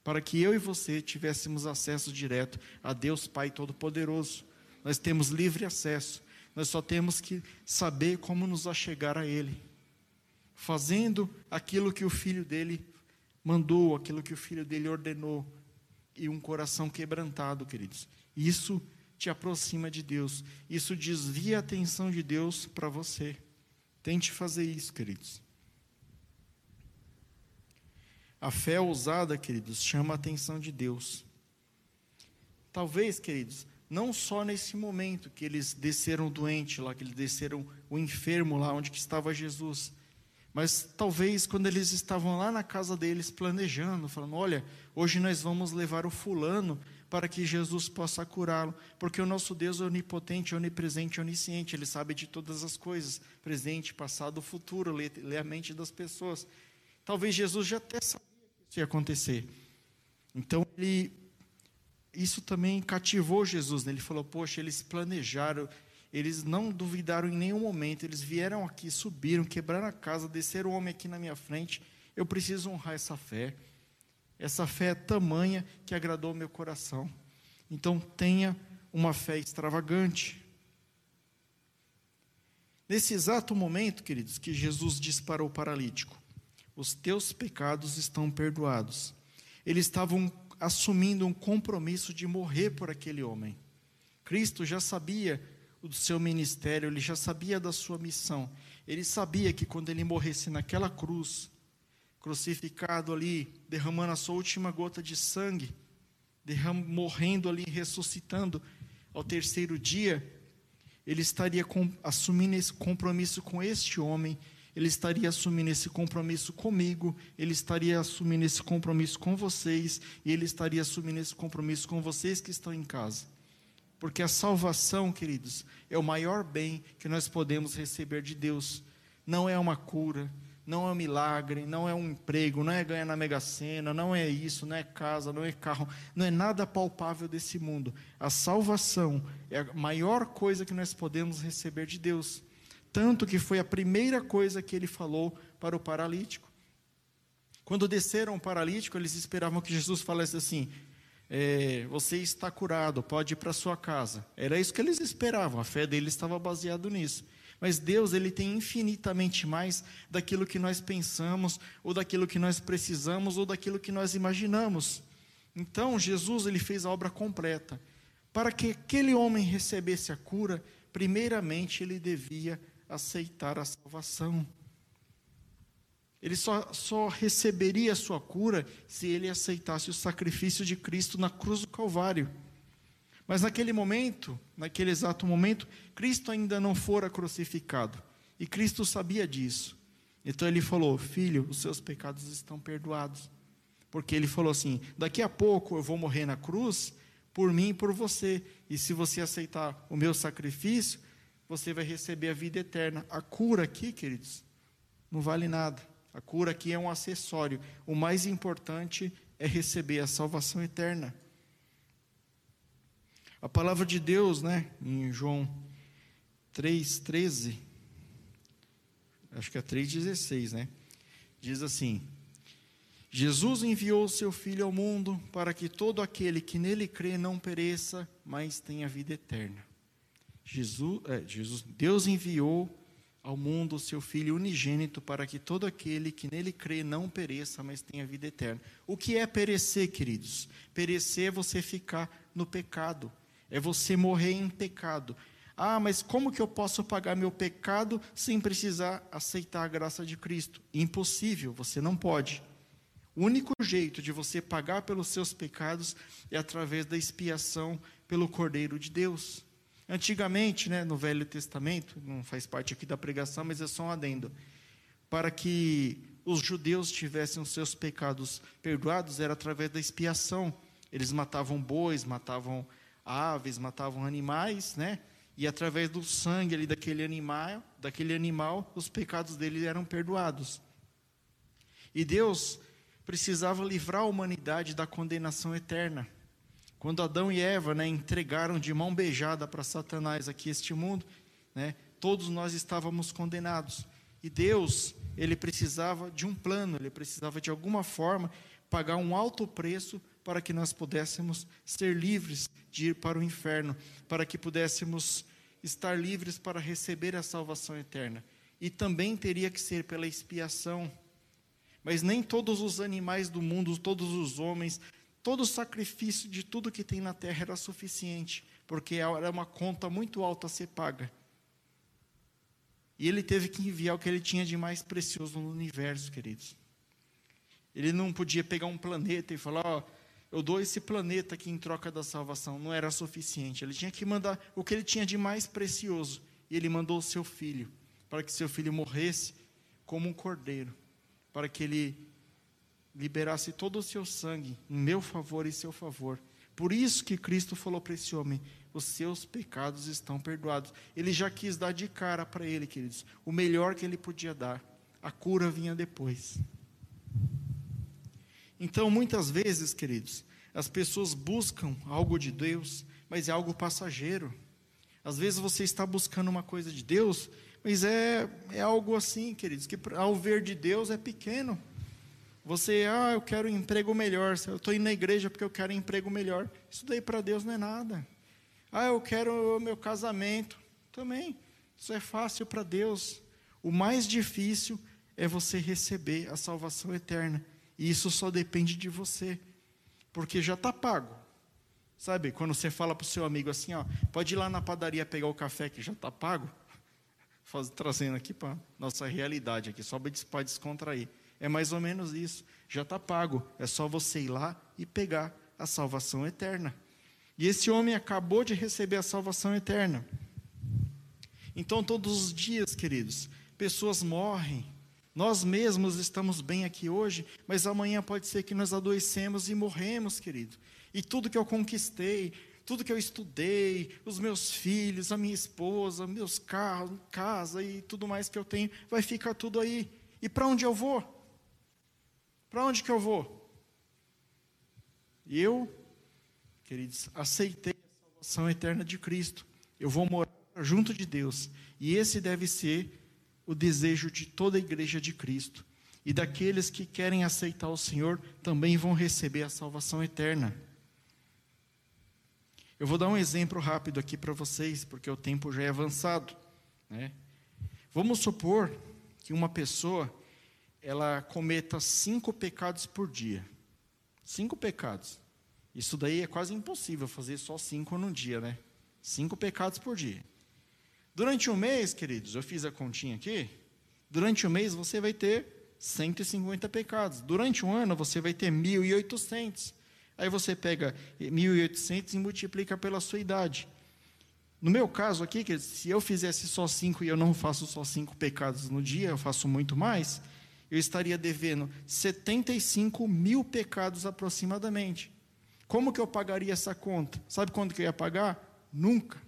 para que eu e você tivéssemos acesso direto a Deus Pai Todo-Poderoso. Nós temos livre acesso, nós só temos que saber como nos achegar a Ele, fazendo aquilo que o Filho dele mandou, aquilo que o filho dele ordenou, e um coração quebrantado, queridos. Isso te aproxima de Deus, isso desvia a atenção de Deus para você. Tente fazer isso, queridos. A fé ousada, queridos, chama a atenção de Deus. Talvez, queridos, não só nesse momento que eles desceram doente lá, que eles desceram o enfermo lá onde que estava Jesus, mas talvez quando eles estavam lá na casa deles planejando, falando: olha, hoje nós vamos levar o fulano para que Jesus possa curá-lo, porque o nosso Deus é onipotente, onipresente, onisciente, ele sabe de todas as coisas, presente, passado, futuro, lê, lê a mente das pessoas. Talvez Jesus já até sabia que isso ia acontecer. Então ele isso também cativou Jesus, né? ele falou: "Poxa, eles planejaram, eles não duvidaram em nenhum momento, eles vieram aqui, subiram, quebraram a casa, desceram o homem aqui na minha frente. Eu preciso honrar essa fé. Essa fé é tamanha que agradou meu coração. Então tenha uma fé extravagante. Nesse exato momento, queridos, que Jesus disse para o paralítico: Os teus pecados estão perdoados. Eles estavam assumindo um compromisso de morrer por aquele homem. Cristo já sabia do seu ministério, ele já sabia da sua missão. Ele sabia que quando ele morresse naquela cruz, crucificado ali, derramando a sua última gota de sangue, derram, morrendo ali, ressuscitando ao terceiro dia, ele estaria com, assumindo esse compromisso com este homem, ele estaria assumindo esse compromisso comigo, ele estaria assumindo esse compromisso com vocês, e ele estaria assumindo esse compromisso com vocês que estão em casa. Porque a salvação, queridos, é o maior bem que nós podemos receber de Deus. Não é uma cura, não é um milagre, não é um emprego, não é ganhar na Mega Sena, não é isso, não é casa, não é carro, não é nada palpável desse mundo. A salvação é a maior coisa que nós podemos receber de Deus. Tanto que foi a primeira coisa que ele falou para o paralítico. Quando desceram o paralítico, eles esperavam que Jesus falasse assim: é, você está curado, pode ir para sua casa. Era isso que eles esperavam, a fé deles estava baseada nisso. Mas Deus, ele tem infinitamente mais daquilo que nós pensamos, ou daquilo que nós precisamos, ou daquilo que nós imaginamos. Então, Jesus, ele fez a obra completa. Para que aquele homem recebesse a cura, primeiramente ele devia aceitar a salvação. Ele só, só receberia a sua cura se ele aceitasse o sacrifício de Cristo na cruz do Calvário. Mas naquele momento, naquele exato momento, Cristo ainda não fora crucificado. E Cristo sabia disso. Então ele falou: Filho, os seus pecados estão perdoados. Porque ele falou assim: Daqui a pouco eu vou morrer na cruz por mim e por você. E se você aceitar o meu sacrifício, você vai receber a vida eterna. A cura aqui, queridos, não vale nada. A cura aqui é um acessório. O mais importante é receber a salvação eterna. A palavra de Deus, né, em João 3:13, acho que é 3:16, né? Diz assim: Jesus enviou seu filho ao mundo para que todo aquele que nele crê não pereça, mas tenha vida eterna. Jesus, é, Jesus, Deus enviou ao mundo o seu Filho unigênito, para que todo aquele que nele crê não pereça, mas tenha vida eterna. O que é perecer, queridos? Perecer é você ficar no pecado, é você morrer em pecado. Ah, mas como que eu posso pagar meu pecado sem precisar aceitar a graça de Cristo? Impossível, você não pode. O único jeito de você pagar pelos seus pecados é através da expiação pelo Cordeiro de Deus. Antigamente, né, no Velho Testamento, não faz parte aqui da pregação, mas é só um adendo. Para que os judeus tivessem os seus pecados perdoados, era através da expiação. Eles matavam bois, matavam aves, matavam animais, né? E através do sangue ali daquele animal, daquele animal, os pecados deles eram perdoados. E Deus precisava livrar a humanidade da condenação eterna. Quando Adão e Eva né, entregaram de mão beijada para Satanás aqui este mundo, né, todos nós estávamos condenados. E Deus, ele precisava de um plano, ele precisava de alguma forma pagar um alto preço para que nós pudéssemos ser livres de ir para o inferno, para que pudéssemos estar livres para receber a salvação eterna. E também teria que ser pela expiação Mas nem todos os animais do mundo, todos os homens, todo o sacrifício de tudo que tem na terra era suficiente, porque era uma conta muito alta a ser paga. E ele teve que enviar o que ele tinha de mais precioso no universo, queridos. Ele não podia pegar um planeta e falar, ó, eu dou esse planeta aqui em troca da salvação. Não era suficiente. Ele tinha que mandar o que ele tinha de mais precioso. E ele mandou o seu filho, para que seu filho morresse como um cordeiro, para que ele liberasse todo o seu sangue em meu favor e seu favor. Por isso que Cristo falou para esse homem: os seus pecados estão perdoados. Ele já quis dar de cara para ele, queridos, o melhor que ele podia dar. A cura vinha depois. Então, muitas vezes, queridos, as pessoas buscam algo de Deus, mas é algo passageiro. Às vezes você está buscando uma coisa de Deus, mas é, é algo assim, queridos, que ao ver de Deus é pequeno. Você, ah, eu quero um emprego melhor. Eu estou indo na igreja porque eu quero um emprego melhor. Isso daí para Deus não é nada. Ah, eu quero o meu casamento. Também. Isso é fácil para Deus. O mais difícil é você receber a salvação eterna. E isso só depende de você. Porque já está pago. Sabe, quando você fala para o seu amigo assim, ó, pode ir lá na padaria pegar o café que já está pago. Faz, trazendo aqui para nossa realidade aqui, só para descontrair. É mais ou menos isso. Já está pago. É só você ir lá e pegar a salvação eterna. E esse homem acabou de receber a salvação eterna. Então, todos os dias, queridos, pessoas morrem, nós mesmos estamos bem aqui hoje, mas amanhã pode ser que nós adoecemos e morremos, querido. E tudo que eu conquistei, tudo que eu estudei, os meus filhos, a minha esposa, meus carros, casa e tudo mais que eu tenho, vai ficar tudo aí. E para onde eu vou? Para onde que eu vou? E eu, queridos, aceitei a salvação eterna de Cristo. Eu vou morar junto de Deus. E esse deve ser o desejo de toda a igreja de Cristo. E daqueles que querem aceitar o Senhor também vão receber a salvação eterna. Eu vou dar um exemplo rápido aqui para vocês, porque o tempo já é avançado. Né? Vamos supor que uma pessoa ela cometa cinco pecados por dia. Cinco pecados. Isso daí é quase impossível fazer só cinco num dia, né? Cinco pecados por dia. Durante um mês, queridos, eu fiz a continha aqui. Durante um mês você vai ter 150 pecados. Durante um ano você vai ter 1.800. Aí você pega 1.800 e multiplica pela sua idade. No meu caso aqui, que se eu fizesse só cinco e eu não faço só cinco pecados no dia, eu faço muito mais, eu estaria devendo 75 mil pecados aproximadamente. Como que eu pagaria essa conta? Sabe quando que eu ia pagar? Nunca.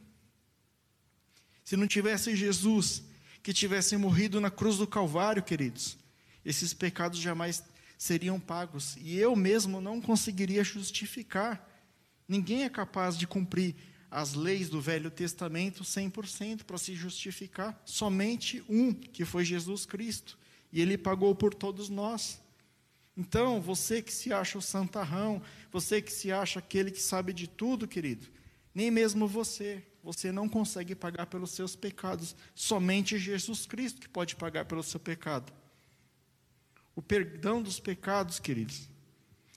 Se não tivesse Jesus que tivesse morrido na cruz do Calvário, queridos, esses pecados jamais seriam pagos e eu mesmo não conseguiria justificar. Ninguém é capaz de cumprir as leis do Velho Testamento 100% para se justificar. Somente um, que foi Jesus Cristo, e ele pagou por todos nós. Então, você que se acha o santarrão, você que se acha aquele que sabe de tudo, querido, nem mesmo você, você não consegue pagar pelos seus pecados. Somente Jesus Cristo que pode pagar pelo seu pecado. O perdão dos pecados, queridos,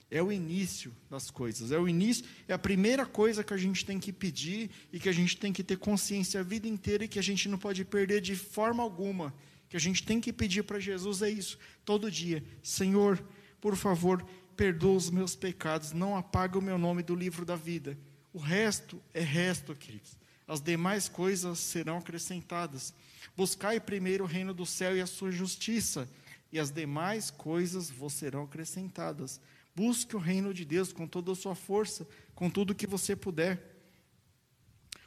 é o início das coisas. É o início, é a primeira coisa que a gente tem que pedir e que a gente tem que ter consciência a vida inteira e que a gente não pode perder de forma alguma. Que a gente tem que pedir para Jesus é isso, todo dia. Senhor, por favor, perdoa os meus pecados, não apaga o meu nome do livro da vida. O resto é resto, queridos as demais coisas serão acrescentadas. Buscai primeiro o reino do céu e a sua justiça, e as demais coisas vos serão acrescentadas. Busque o reino de Deus com toda a sua força, com tudo que você puder.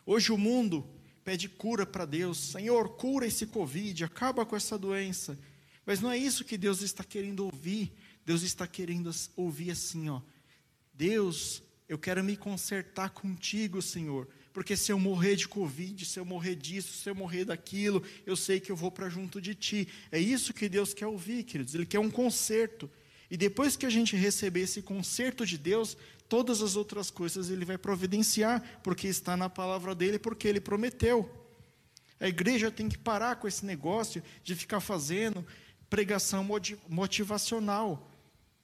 Hoje o mundo pede cura para Deus. Senhor, cura esse Covid, acaba com essa doença. Mas não é isso que Deus está querendo ouvir. Deus está querendo ouvir assim, ó. Deus, eu quero me consertar contigo, Senhor porque se eu morrer de Covid, se eu morrer disso, se eu morrer daquilo, eu sei que eu vou para junto de Ti. É isso que Deus quer ouvir, queridos. Ele quer um conserto. E depois que a gente receber esse conserto de Deus, todas as outras coisas Ele vai providenciar, porque está na palavra dele, porque Ele prometeu. A igreja tem que parar com esse negócio de ficar fazendo pregação motivacional.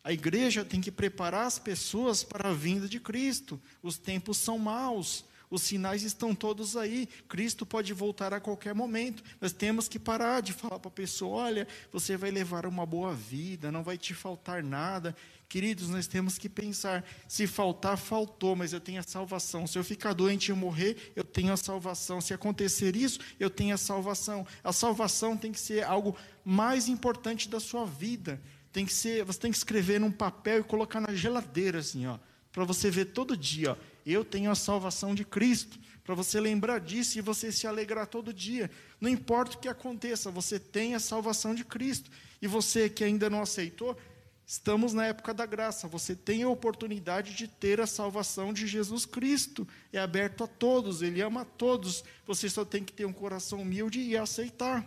A igreja tem que preparar as pessoas para a vinda de Cristo. Os tempos são maus. Os sinais estão todos aí. Cristo pode voltar a qualquer momento. Nós temos que parar de falar para a pessoa: olha, você vai levar uma boa vida, não vai te faltar nada. Queridos, nós temos que pensar: se faltar, faltou, mas eu tenho a salvação. Se eu ficar doente e morrer, eu tenho a salvação. Se acontecer isso, eu tenho a salvação. A salvação tem que ser algo mais importante da sua vida. Tem que ser, você tem que escrever num papel e colocar na geladeira, assim, ó, para você ver todo dia. Ó, eu tenho a salvação de Cristo, para você lembrar disso e você se alegrar todo dia. Não importa o que aconteça, você tem a salvação de Cristo. E você que ainda não aceitou, estamos na época da graça. Você tem a oportunidade de ter a salvação de Jesus Cristo. É aberto a todos, Ele ama a todos. Você só tem que ter um coração humilde e aceitar.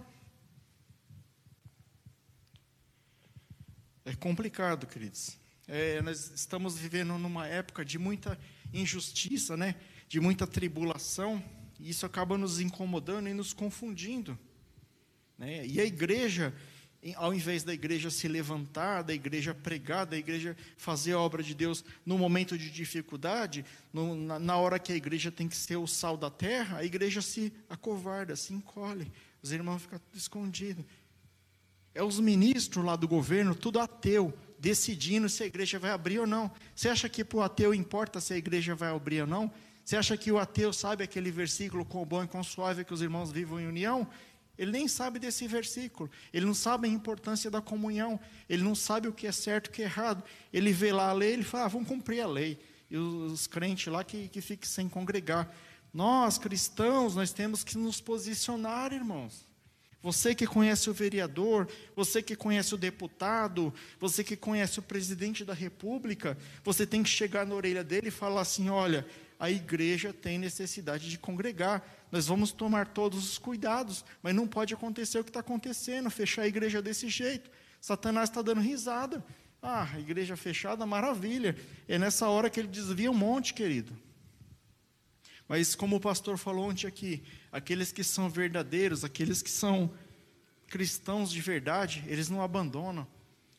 É complicado, queridos. É, nós estamos vivendo numa época de muita injustiça, né? de muita tribulação, e isso acaba nos incomodando e nos confundindo. Né? E a igreja, ao invés da igreja se levantar, da igreja pregar, da igreja fazer a obra de Deus no momento de dificuldade, no, na, na, hora que a igreja tem que ser o sal da terra, a igreja se acovarda, se encolhe, os irmãos ficam escondidos. É os ministros lá do governo, tudo ateu, decidindo se a igreja vai abrir ou não. Você acha que para o ateu importa se a igreja vai abrir ou não? Você acha que o ateu sabe aquele versículo com bom e com suave que os irmãos vivam em união? Ele nem sabe desse versículo, ele não sabe a importância da comunhão, ele não sabe o que é certo e o que é errado. Ele vê lá a lei, ele fala, ah, vamos cumprir a lei. E os, os crentes lá que, que fiquem sem congregar. Nós, cristãos, nós temos que nos posicionar, irmãos. Você que conhece o vereador, você que conhece o deputado, você que conhece o presidente da república, você tem que chegar na orelha dele e falar assim: olha, a igreja tem necessidade de congregar, nós vamos tomar todos os cuidados, mas não pode acontecer o que está acontecendo, fechar a igreja desse jeito. Satanás está dando risada. Ah, igreja fechada, maravilha. É nessa hora que ele desvia um monte, querido. Mas como o pastor falou ontem aqui, aqueles que são verdadeiros, aqueles que são cristãos de verdade, eles não abandonam.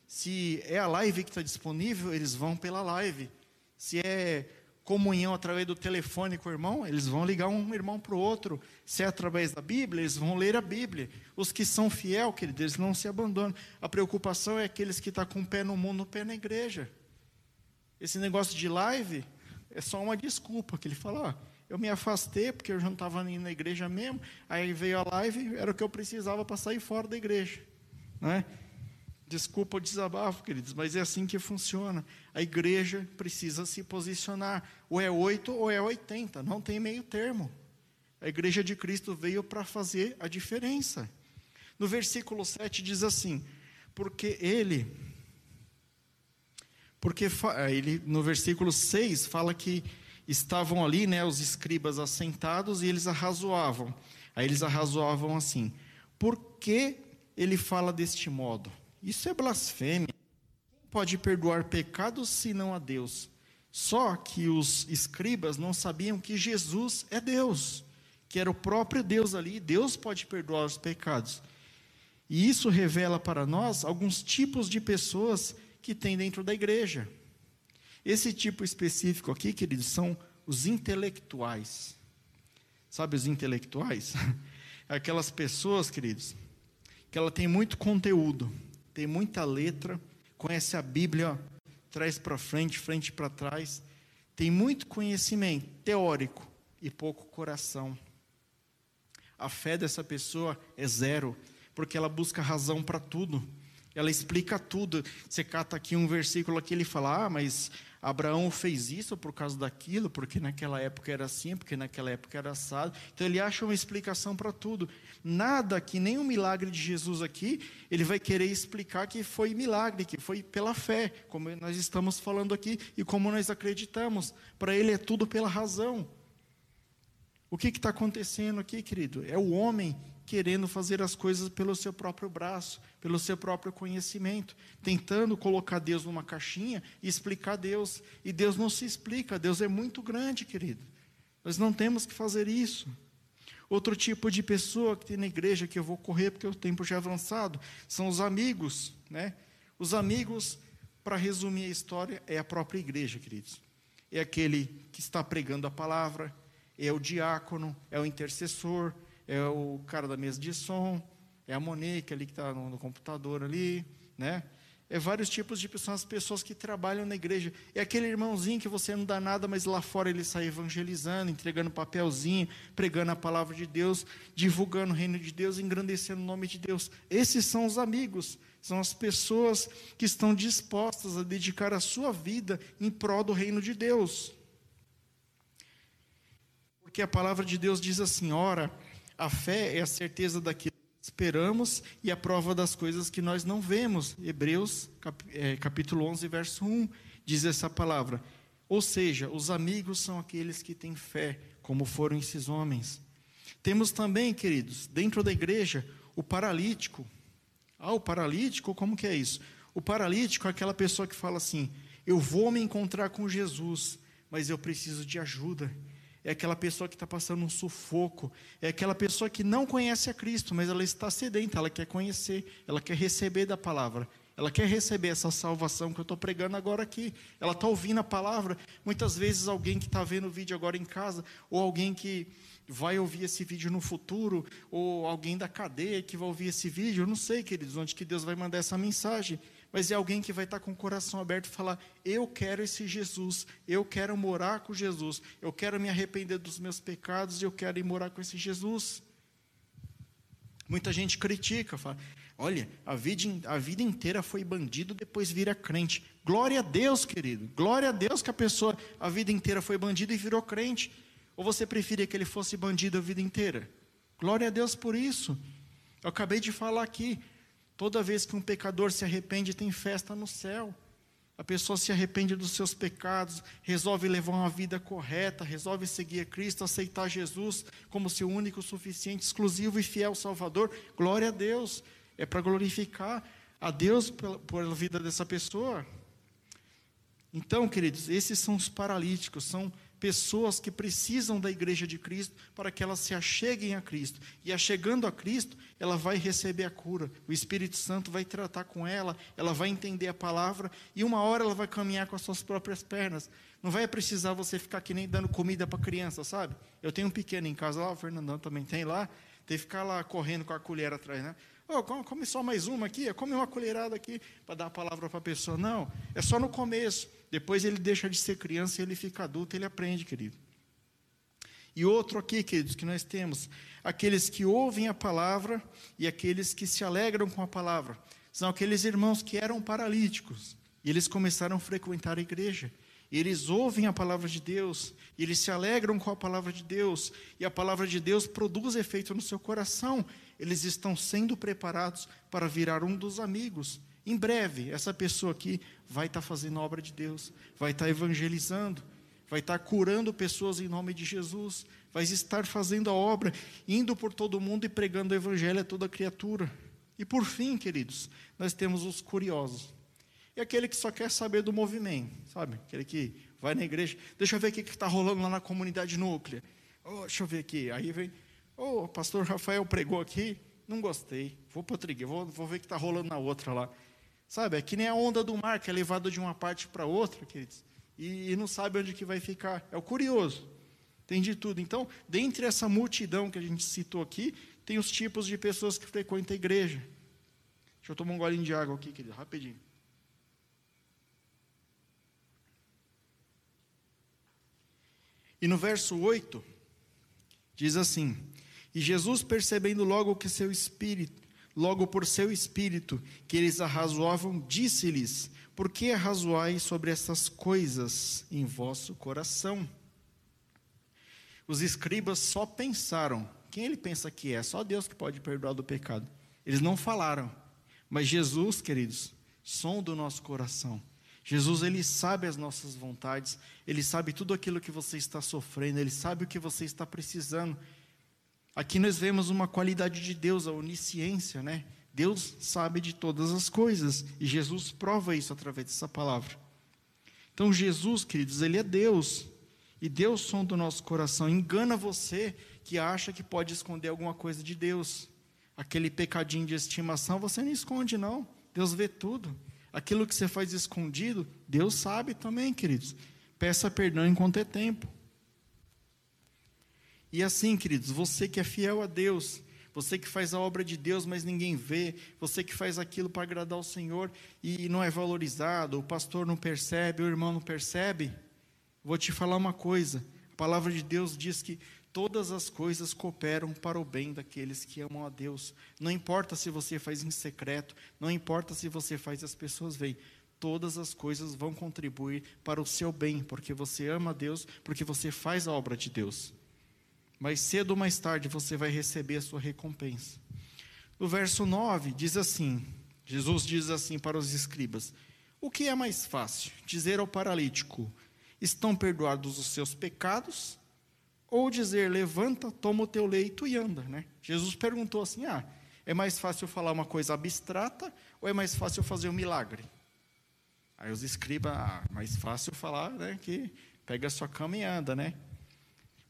Se é a live que está disponível, eles vão pela live. Se é comunhão através do telefone com o irmão, eles vão ligar um irmão para o outro. Se é através da Bíblia, eles vão ler a Bíblia. Os que são fiel, queridos, eles não se abandonam. A preocupação é aqueles que estão tá com o pé no mundo, o pé na igreja. Esse negócio de live é só uma desculpa que ele fala. Ah, eu me afastei porque eu já não estava indo na igreja mesmo. Aí veio a live, era o que eu precisava para sair fora da igreja. Né? Desculpa o desabafo, queridos, mas é assim que funciona. A igreja precisa se posicionar. Ou é 8 ou é 80, não tem meio termo. A igreja de Cristo veio para fazer a diferença. No versículo 7 diz assim: porque ele. Porque ele, no versículo 6 fala que estavam ali, né, os escribas assentados e eles arrazoavam. Aí eles arrazoavam assim: por que ele fala deste modo? Isso é blasfêmia. Quem pode perdoar pecados senão a Deus? Só que os escribas não sabiam que Jesus é Deus, que era o próprio Deus ali, Deus pode perdoar os pecados. E isso revela para nós alguns tipos de pessoas que tem dentro da igreja. Esse tipo específico aqui, queridos, são os intelectuais. Sabe os intelectuais? Aquelas pessoas, queridos, que ela tem muito conteúdo, tem muita letra, conhece a Bíblia, traz para frente, frente para trás, tem muito conhecimento teórico e pouco coração. A fé dessa pessoa é zero, porque ela busca razão para tudo. Ela explica tudo. Você cata aqui um versículo que ele fala: "Ah, mas Abraão fez isso por causa daquilo, porque naquela época era assim, porque naquela época era assado. Então ele acha uma explicação para tudo. Nada que nem o milagre de Jesus aqui, ele vai querer explicar que foi milagre, que foi pela fé, como nós estamos falando aqui e como nós acreditamos. Para ele é tudo pela razão. O que está acontecendo aqui, querido? É o homem querendo fazer as coisas pelo seu próprio braço, pelo seu próprio conhecimento, tentando colocar Deus numa caixinha e explicar Deus. E Deus não se explica, Deus é muito grande, querido. Nós não temos que fazer isso. Outro tipo de pessoa que tem na igreja, que eu vou correr porque o tempo já é avançado, são os amigos. Né? Os amigos, para resumir a história, é a própria igreja, queridos. É aquele que está pregando a palavra, é o diácono, é o intercessor, é o cara da mesa de som, é a Monique ali que está no, no, computador ali, né? É vários tipos de pessoas, as pessoas que trabalham na igreja. É aquele irmãozinho que você não dá nada, mas lá fora ele sai evangelizando, entregando papelzinho, pregando a palavra de Deus, divulgando o reino de Deus, engrandecendo o nome de Deus. Esses são os amigos, são as pessoas que estão dispostas a dedicar a sua vida em prol do reino de Deus. Porque a palavra de Deus diz assim: ora, a fé é a certeza daquilo que esperamos e a prova das coisas que nós não vemos. Hebreus é, capítulo 11, verso 1 diz essa palavra. Ou seja, os amigos são aqueles que têm fé, como foram esses homens. Temos também, queridos, dentro da igreja, o paralítico. Ah, o paralítico, como que é isso? O paralítico é aquela pessoa que fala assim: Eu vou me encontrar com Jesus, mas eu preciso de ajuda é aquela pessoa que está passando um sufoco, é aquela pessoa que não conhece a Cristo, mas ela está sedenta, ela quer conhecer, ela quer receber da palavra, ela quer receber essa salvação que eu estou pregando agora aqui. Ela está ouvindo a palavra. Muitas vezes alguém que está vendo o vídeo agora em casa, ou alguém que vai ouvir esse vídeo no futuro, ou alguém da cadeia que vai ouvir esse vídeo, eu não sei, queridos, onde que Deus vai mandar essa mensagem mas é alguém que vai estar com o coração aberto e falar: Eu quero esse Jesus, eu quero morar com Jesus, eu quero me arrepender dos meus pecados e eu quero ir morar com esse Jesus. Muita gente critica, fala: Olha, a vida, a vida inteira foi bandido, depois vira crente. Glória a Deus, querido. Glória a Deus que a pessoa a vida inteira foi bandido e virou crente. Ou você preferia que ele fosse bandido a vida inteira? Glória a Deus por isso. Eu acabei de falar aqui. Toda vez que um pecador se arrepende, tem festa no céu. A pessoa se arrepende dos seus pecados, resolve levar uma vida correta, resolve seguir a Cristo, aceitar Jesus como seu único, suficiente, exclusivo e fiel Salvador. Glória a Deus. É para glorificar a Deus pela, vida dessa pessoa. Então, queridos, esses são os paralíticos, são pessoas que precisam da igreja de Cristo para que elas se acheguem a Cristo. E achegando a Cristo, ela vai receber a cura. O Espírito Santo vai tratar com ela, ela vai entender a palavra e uma hora ela vai caminhar com as suas próprias pernas. Não vai precisar você ficar que nem dando comida para criança, sabe? Eu tenho um pequeno em casa lá, o Fernandão também tem lá, tem que ficar lá correndo com a colher atrás, né? Oh, come só mais uma aqui, come uma colherada aqui para dar a palavra para a pessoa. Não, é só no começo. Depois ele deixa de ser criança e ele fica adulto, ele aprende, querido. E outro aqui, queridos, que nós temos, aqueles que ouvem a palavra e aqueles que se alegram com a palavra. São aqueles irmãos que eram paralíticos e eles começaram a frequentar a igreja. Eles ouvem a palavra de Deus, eles se alegram com a palavra de Deus, e a palavra de Deus produz efeito no seu coração, eles estão sendo preparados para virar um dos amigos. Em breve, essa pessoa aqui vai estar fazendo a obra de Deus, vai estar evangelizando, vai estar curando pessoas em nome de Jesus, vai estar fazendo a obra, indo por todo mundo e pregando o evangelho a toda criatura. E por fim, queridos, nós temos os curiosos. E aquele que só quer saber do movimento, sabe? Aquele que vai na igreja, deixa eu ver o que está rolando lá na comunidade núclea. Oh, deixa eu ver aqui. Aí vem, oh, o pastor Rafael pregou aqui, não gostei. Vou para igreja, vou, vou ver o que está rolando na outra lá. Sabe, é que nem a onda do mar, que é levada de uma parte para outra, queridos, e, e não sabe onde que vai ficar. É o curioso. Tem de tudo. Então, dentre essa multidão que a gente citou aqui, tem os tipos de pessoas que frequentam a igreja. Deixa eu tomar um golinho de água aqui, querido, rapidinho. E no verso 8, diz assim: E Jesus, percebendo logo que seu espírito, logo por seu espírito, que eles arrazoavam, disse-lhes: Por que arrazoais sobre essas coisas em vosso coração? Os escribas só pensaram. Quem ele pensa que é? Só Deus que pode perdoar do pecado. Eles não falaram. Mas Jesus, queridos, som do nosso coração. Jesus, ele sabe as nossas vontades, ele sabe tudo aquilo que você está sofrendo, ele sabe o que você está precisando. Aqui nós vemos uma qualidade de Deus, a onisciência, né? Deus sabe de todas as coisas e Jesus prova isso através dessa palavra. Então, Jesus, queridos, ele é Deus e Deus som do nosso coração. Engana você que acha que pode esconder alguma coisa de Deus. Aquele pecadinho de estimação, você não esconde, não. Deus vê tudo. Aquilo que você faz escondido, Deus sabe também, queridos. Peça perdão enquanto é tempo. E assim, queridos, você que é fiel a Deus, você que faz a obra de Deus, mas ninguém vê, você que faz aquilo para agradar o Senhor e não é valorizado, o pastor não percebe, o irmão não percebe, vou te falar uma coisa: a palavra de Deus diz que todas as coisas cooperam para o bem daqueles que amam a Deus. Não importa se você faz em secreto, não importa se você faz as pessoas veem, todas as coisas vão contribuir para o seu bem, porque você ama a Deus, porque você faz a obra de Deus. Mais cedo ou mais tarde você vai receber a sua recompensa. No verso 9 diz assim: Jesus diz assim para os escribas: O que é mais fácil? Dizer ao paralítico: Estão perdoados os seus pecados? Ou dizer: Levanta, toma o teu leito e anda, né? Jesus perguntou assim: Ah, é mais fácil falar uma coisa abstrata ou é mais fácil fazer um milagre? Aí os escribas, ah, mais fácil falar, né, que pega a sua cama e anda, né?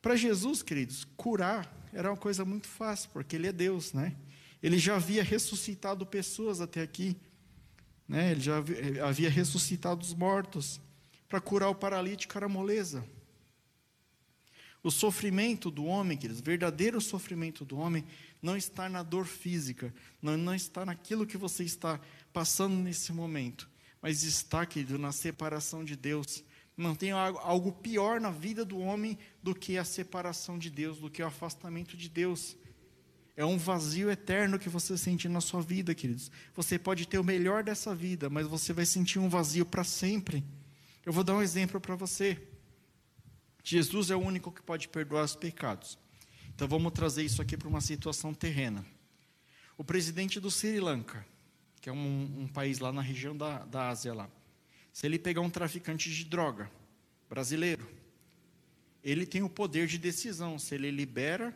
Para Jesus, queridos, curar era uma coisa muito fácil, porque Ele é Deus, né? Ele já havia ressuscitado pessoas até aqui, né? Ele já havia ressuscitado os mortos. Para curar o paralítico era moleza. O sofrimento do homem, queridos, o verdadeiro sofrimento do homem, não está na dor física, não, não está naquilo que você está passando nesse momento, mas está, querido, na separação de Deus, tem algo pior na vida do homem do que a separação de Deus, do que o afastamento de Deus. É um vazio eterno que você sente na sua vida, queridos. Você pode ter o melhor dessa vida, mas você vai sentir um vazio para sempre. Eu vou dar um exemplo para você. Jesus é o único que pode perdoar os pecados. Então vamos trazer isso aqui para uma situação terrena. O presidente do Sri Lanka, que é um, um país lá na região da, da Ásia lá. Se ele pegar um traficante de droga brasileiro, ele tem o poder de decisão se ele libera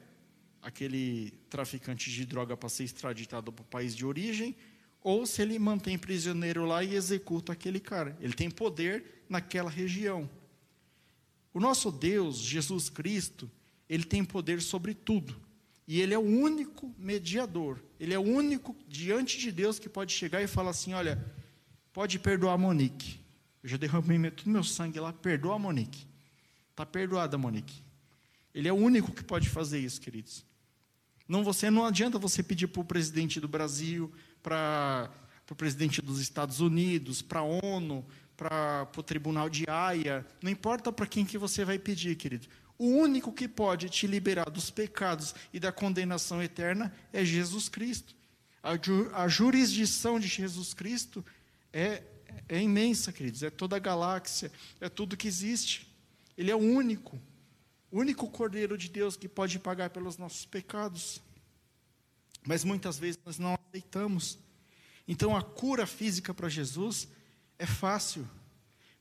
aquele traficante de droga para ser extraditado para o país de origem ou se ele mantém prisioneiro lá e executa aquele cara. Ele tem poder naquela região. O nosso Deus, Jesus Cristo, ele tem poder sobre tudo. E ele é o único mediador. Ele é o único diante de Deus que pode chegar e falar assim: olha, pode perdoar Monique. Eu já derramei todo meu sangue lá, perdoa a Monique. Está perdoada, Monique. Ele é o único que pode fazer isso, queridos. Não, você, não adianta você pedir para o presidente do Brasil, para o presidente dos Estados Unidos, para a ONU, para o tribunal de Haia. Não importa para quem que você vai pedir, querido. O único que pode te liberar dos pecados e da condenação eterna é Jesus Cristo. A, ju, a jurisdição de Jesus Cristo é é imensa, queridos, é toda a galáxia, é tudo que existe. Ele é o único, o único Cordeiro de Deus que pode pagar pelos nossos pecados. Mas muitas vezes nós não aceitamos. Então a cura física para Jesus é fácil,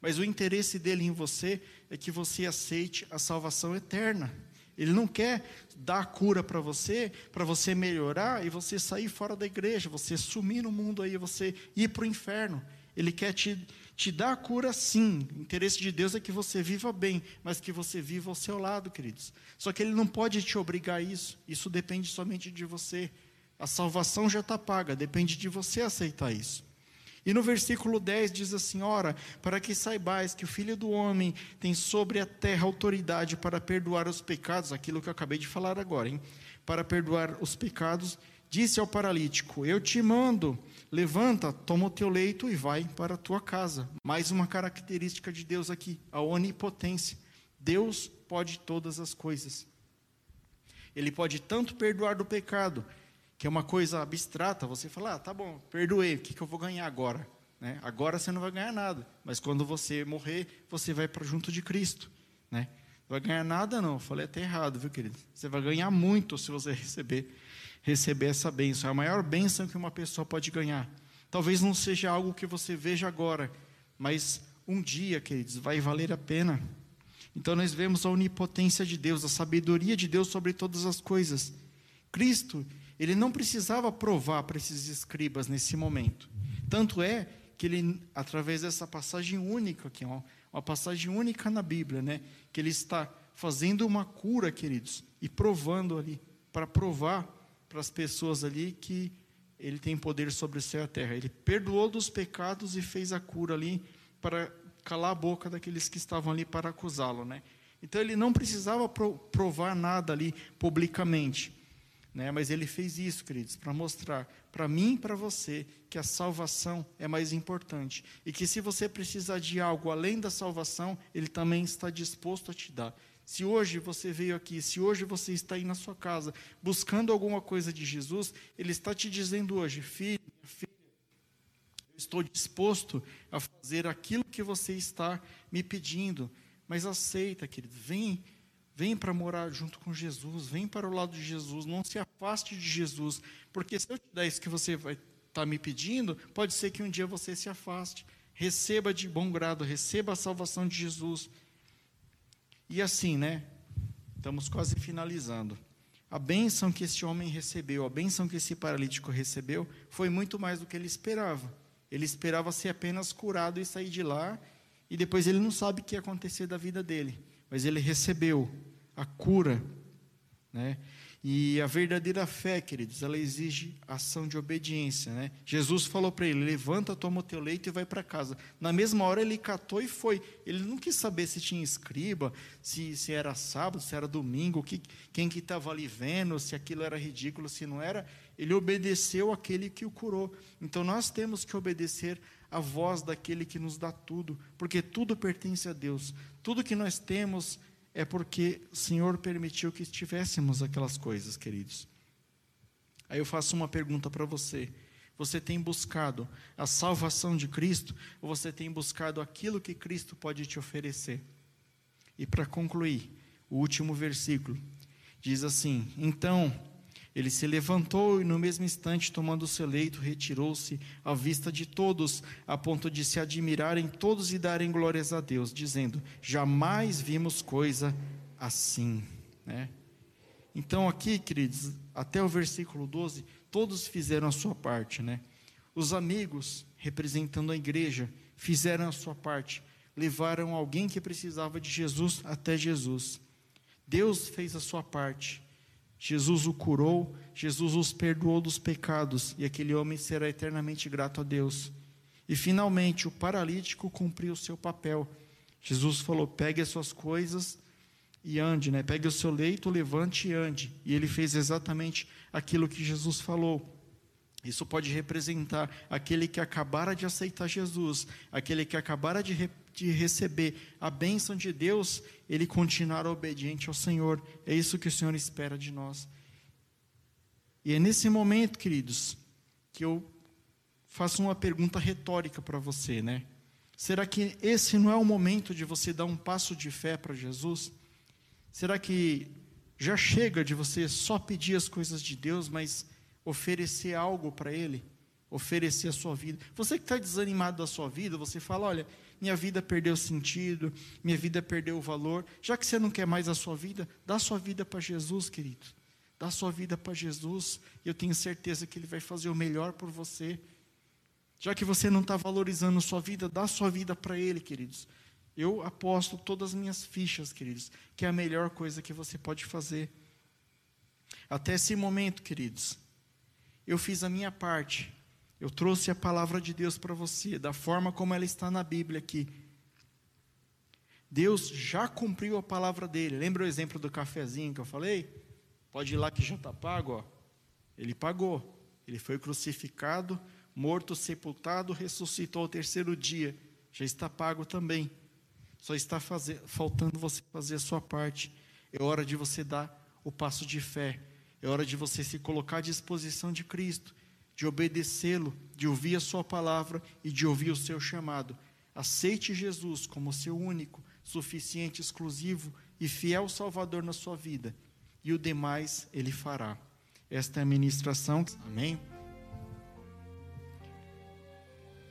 mas o interesse dele em você é que você aceite a salvação eterna. Ele não quer dar a cura para você, para você melhorar e você sair fora da igreja, você sumir no mundo aí, você ir para o inferno. Ele quer te, te dar cura, sim. O interesse de Deus é que você viva bem, mas que você viva ao seu lado, queridos. Só que Ele não pode te obrigar a isso. Isso depende somente de você. A salvação já está paga, depende de você aceitar isso. E no versículo 10 diz assim: Ora, para que saibais que o Filho do Homem tem sobre a terra autoridade para perdoar os pecados, aquilo que eu acabei de falar agora, hein? Para perdoar os pecados, disse ao paralítico: Eu te mando Levanta, toma o teu leito e vai para a tua casa. Mais uma característica de Deus aqui, a onipotência. Deus pode todas as coisas. Ele pode tanto perdoar do pecado, que é uma coisa abstrata, você fala, ah, tá bom, perdoei, o que, que eu vou ganhar agora? Né? Agora você não vai ganhar nada, mas quando você morrer, você vai para junto de Cristo. Né? Não vai ganhar nada, não, eu falei até errado, viu, querido? Você vai ganhar muito se você receber receber essa bênção. É a maior bênção que uma pessoa pode ganhar. Talvez não seja algo que você veja agora, mas um dia, queridos, vai valer a pena. Então nós vemos a onipotência de Deus, a sabedoria de Deus sobre todas as coisas. Cristo, ele não precisava provar para esses escribas nesse momento. Tanto é que ele, através dessa passagem única, que é uma, uma passagem única na Bíblia, né, que ele está fazendo uma cura, queridos, e provando ali, para provar para as pessoas ali que ele tem poder sobre o céu e a terra. Ele perdoou dos pecados e fez a cura ali para calar a boca daqueles que estavam ali para acusá-lo, né? Então ele não precisava provar nada ali publicamente, né? Mas ele fez isso, queridos, para mostrar para mim e para você que a salvação é mais importante e que se você precisar de algo além da salvação, ele também está disposto a te dar. Se hoje você veio aqui, se hoje você está aí na sua casa buscando alguma coisa de Jesus, ele está te dizendo hoje, filho, filha, eu estou disposto a fazer aquilo que você está me pedindo. Mas aceita, querido, vem, vem para morar junto com Jesus, vem para o lado de Jesus, não se afaste de Jesus, porque se eu te der isso que você vai estar tá me pedindo, pode ser que um dia você se afaste. Receba de bom grado, receba a salvação de Jesus. E assim, né? Estamos quase finalizando. A bênção que esse homem recebeu, a bênção que esse paralítico recebeu, foi muito mais do que ele esperava. Ele esperava ser apenas curado e sair de lá e depois ele não sabe o que ia acontecer da vida dele, mas ele recebeu a cura, né? E a verdadeira fé, queridos, ela exige ação de obediência, né? Jesus falou para ele: "Levanta, toma o teu leito e vai para casa". Na mesma hora ele catou e foi. Ele não quis saber se tinha escriba, se, se era sábado, se era domingo, que, quem que estava ali vendo, se aquilo era ridículo, se não era. Ele obedeceu aquele que o curou. Então nós temos que obedecer a voz daquele que nos dá tudo, porque tudo pertence a Deus. Tudo que nós temos é porque o Senhor permitiu que tivéssemos aquelas coisas, queridos. Aí eu faço uma pergunta para você. Você tem buscado a salvação de Cristo ou você tem buscado aquilo que Cristo pode te oferecer? E para concluir, o último versículo diz assim: Então ele se levantou e, no mesmo instante, tomando o seu leito, retirou-se à vista de todos, a ponto de se admirarem todos e darem glórias a Deus, dizendo: Jamais vimos coisa assim. Né? Então, aqui, queridos, até o versículo 12, todos fizeram a sua parte. Né? Os amigos, representando a igreja, fizeram a sua parte, levaram alguém que precisava de Jesus até Jesus. Deus fez a sua parte Jesus o curou, Jesus os perdoou dos pecados e aquele homem será eternamente grato a Deus. E finalmente o paralítico cumpriu o seu papel. Jesus falou: pegue as suas coisas e ande, né? Pegue o seu leito, levante e ande. E ele fez exatamente aquilo que Jesus falou. Isso pode representar aquele que acabara de aceitar Jesus, aquele que acabara de de receber a bênção de Deus, ele continuar obediente ao Senhor. É isso que o Senhor espera de nós. E é nesse momento, queridos, que eu faço uma pergunta retórica para você, né? Será que esse não é o momento de você dar um passo de fé para Jesus? Será que já chega de você só pedir as coisas de Deus, mas oferecer algo para Ele? Oferecer a sua vida. Você que está desanimado da sua vida, você fala: olha, minha vida perdeu sentido, minha vida perdeu o valor. Já que você não quer mais a sua vida, dá sua vida para Jesus, querido. Dá sua vida para Jesus, e eu tenho certeza que Ele vai fazer o melhor por você. Já que você não está valorizando sua vida, dá sua vida para Ele, queridos. Eu aposto todas as minhas fichas, queridos, que é a melhor coisa que você pode fazer. Até esse momento, queridos, eu fiz a minha parte eu trouxe a palavra de Deus para você, da forma como ela está na Bíblia aqui. Deus já cumpriu a palavra dele. Lembra o exemplo do cafezinho que eu falei? Pode ir lá que já está pago. Ó. Ele pagou. Ele foi crucificado, morto, sepultado, ressuscitou ao terceiro dia. Já está pago também. Só está fazer, faltando você fazer a sua parte. É hora de você dar o passo de fé. É hora de você se colocar à disposição de Cristo de obedecê-lo, de ouvir a sua palavra e de ouvir o seu chamado. Aceite Jesus como seu único, suficiente, exclusivo e fiel Salvador na sua vida, e o demais ele fará. Esta é a ministração. Amém.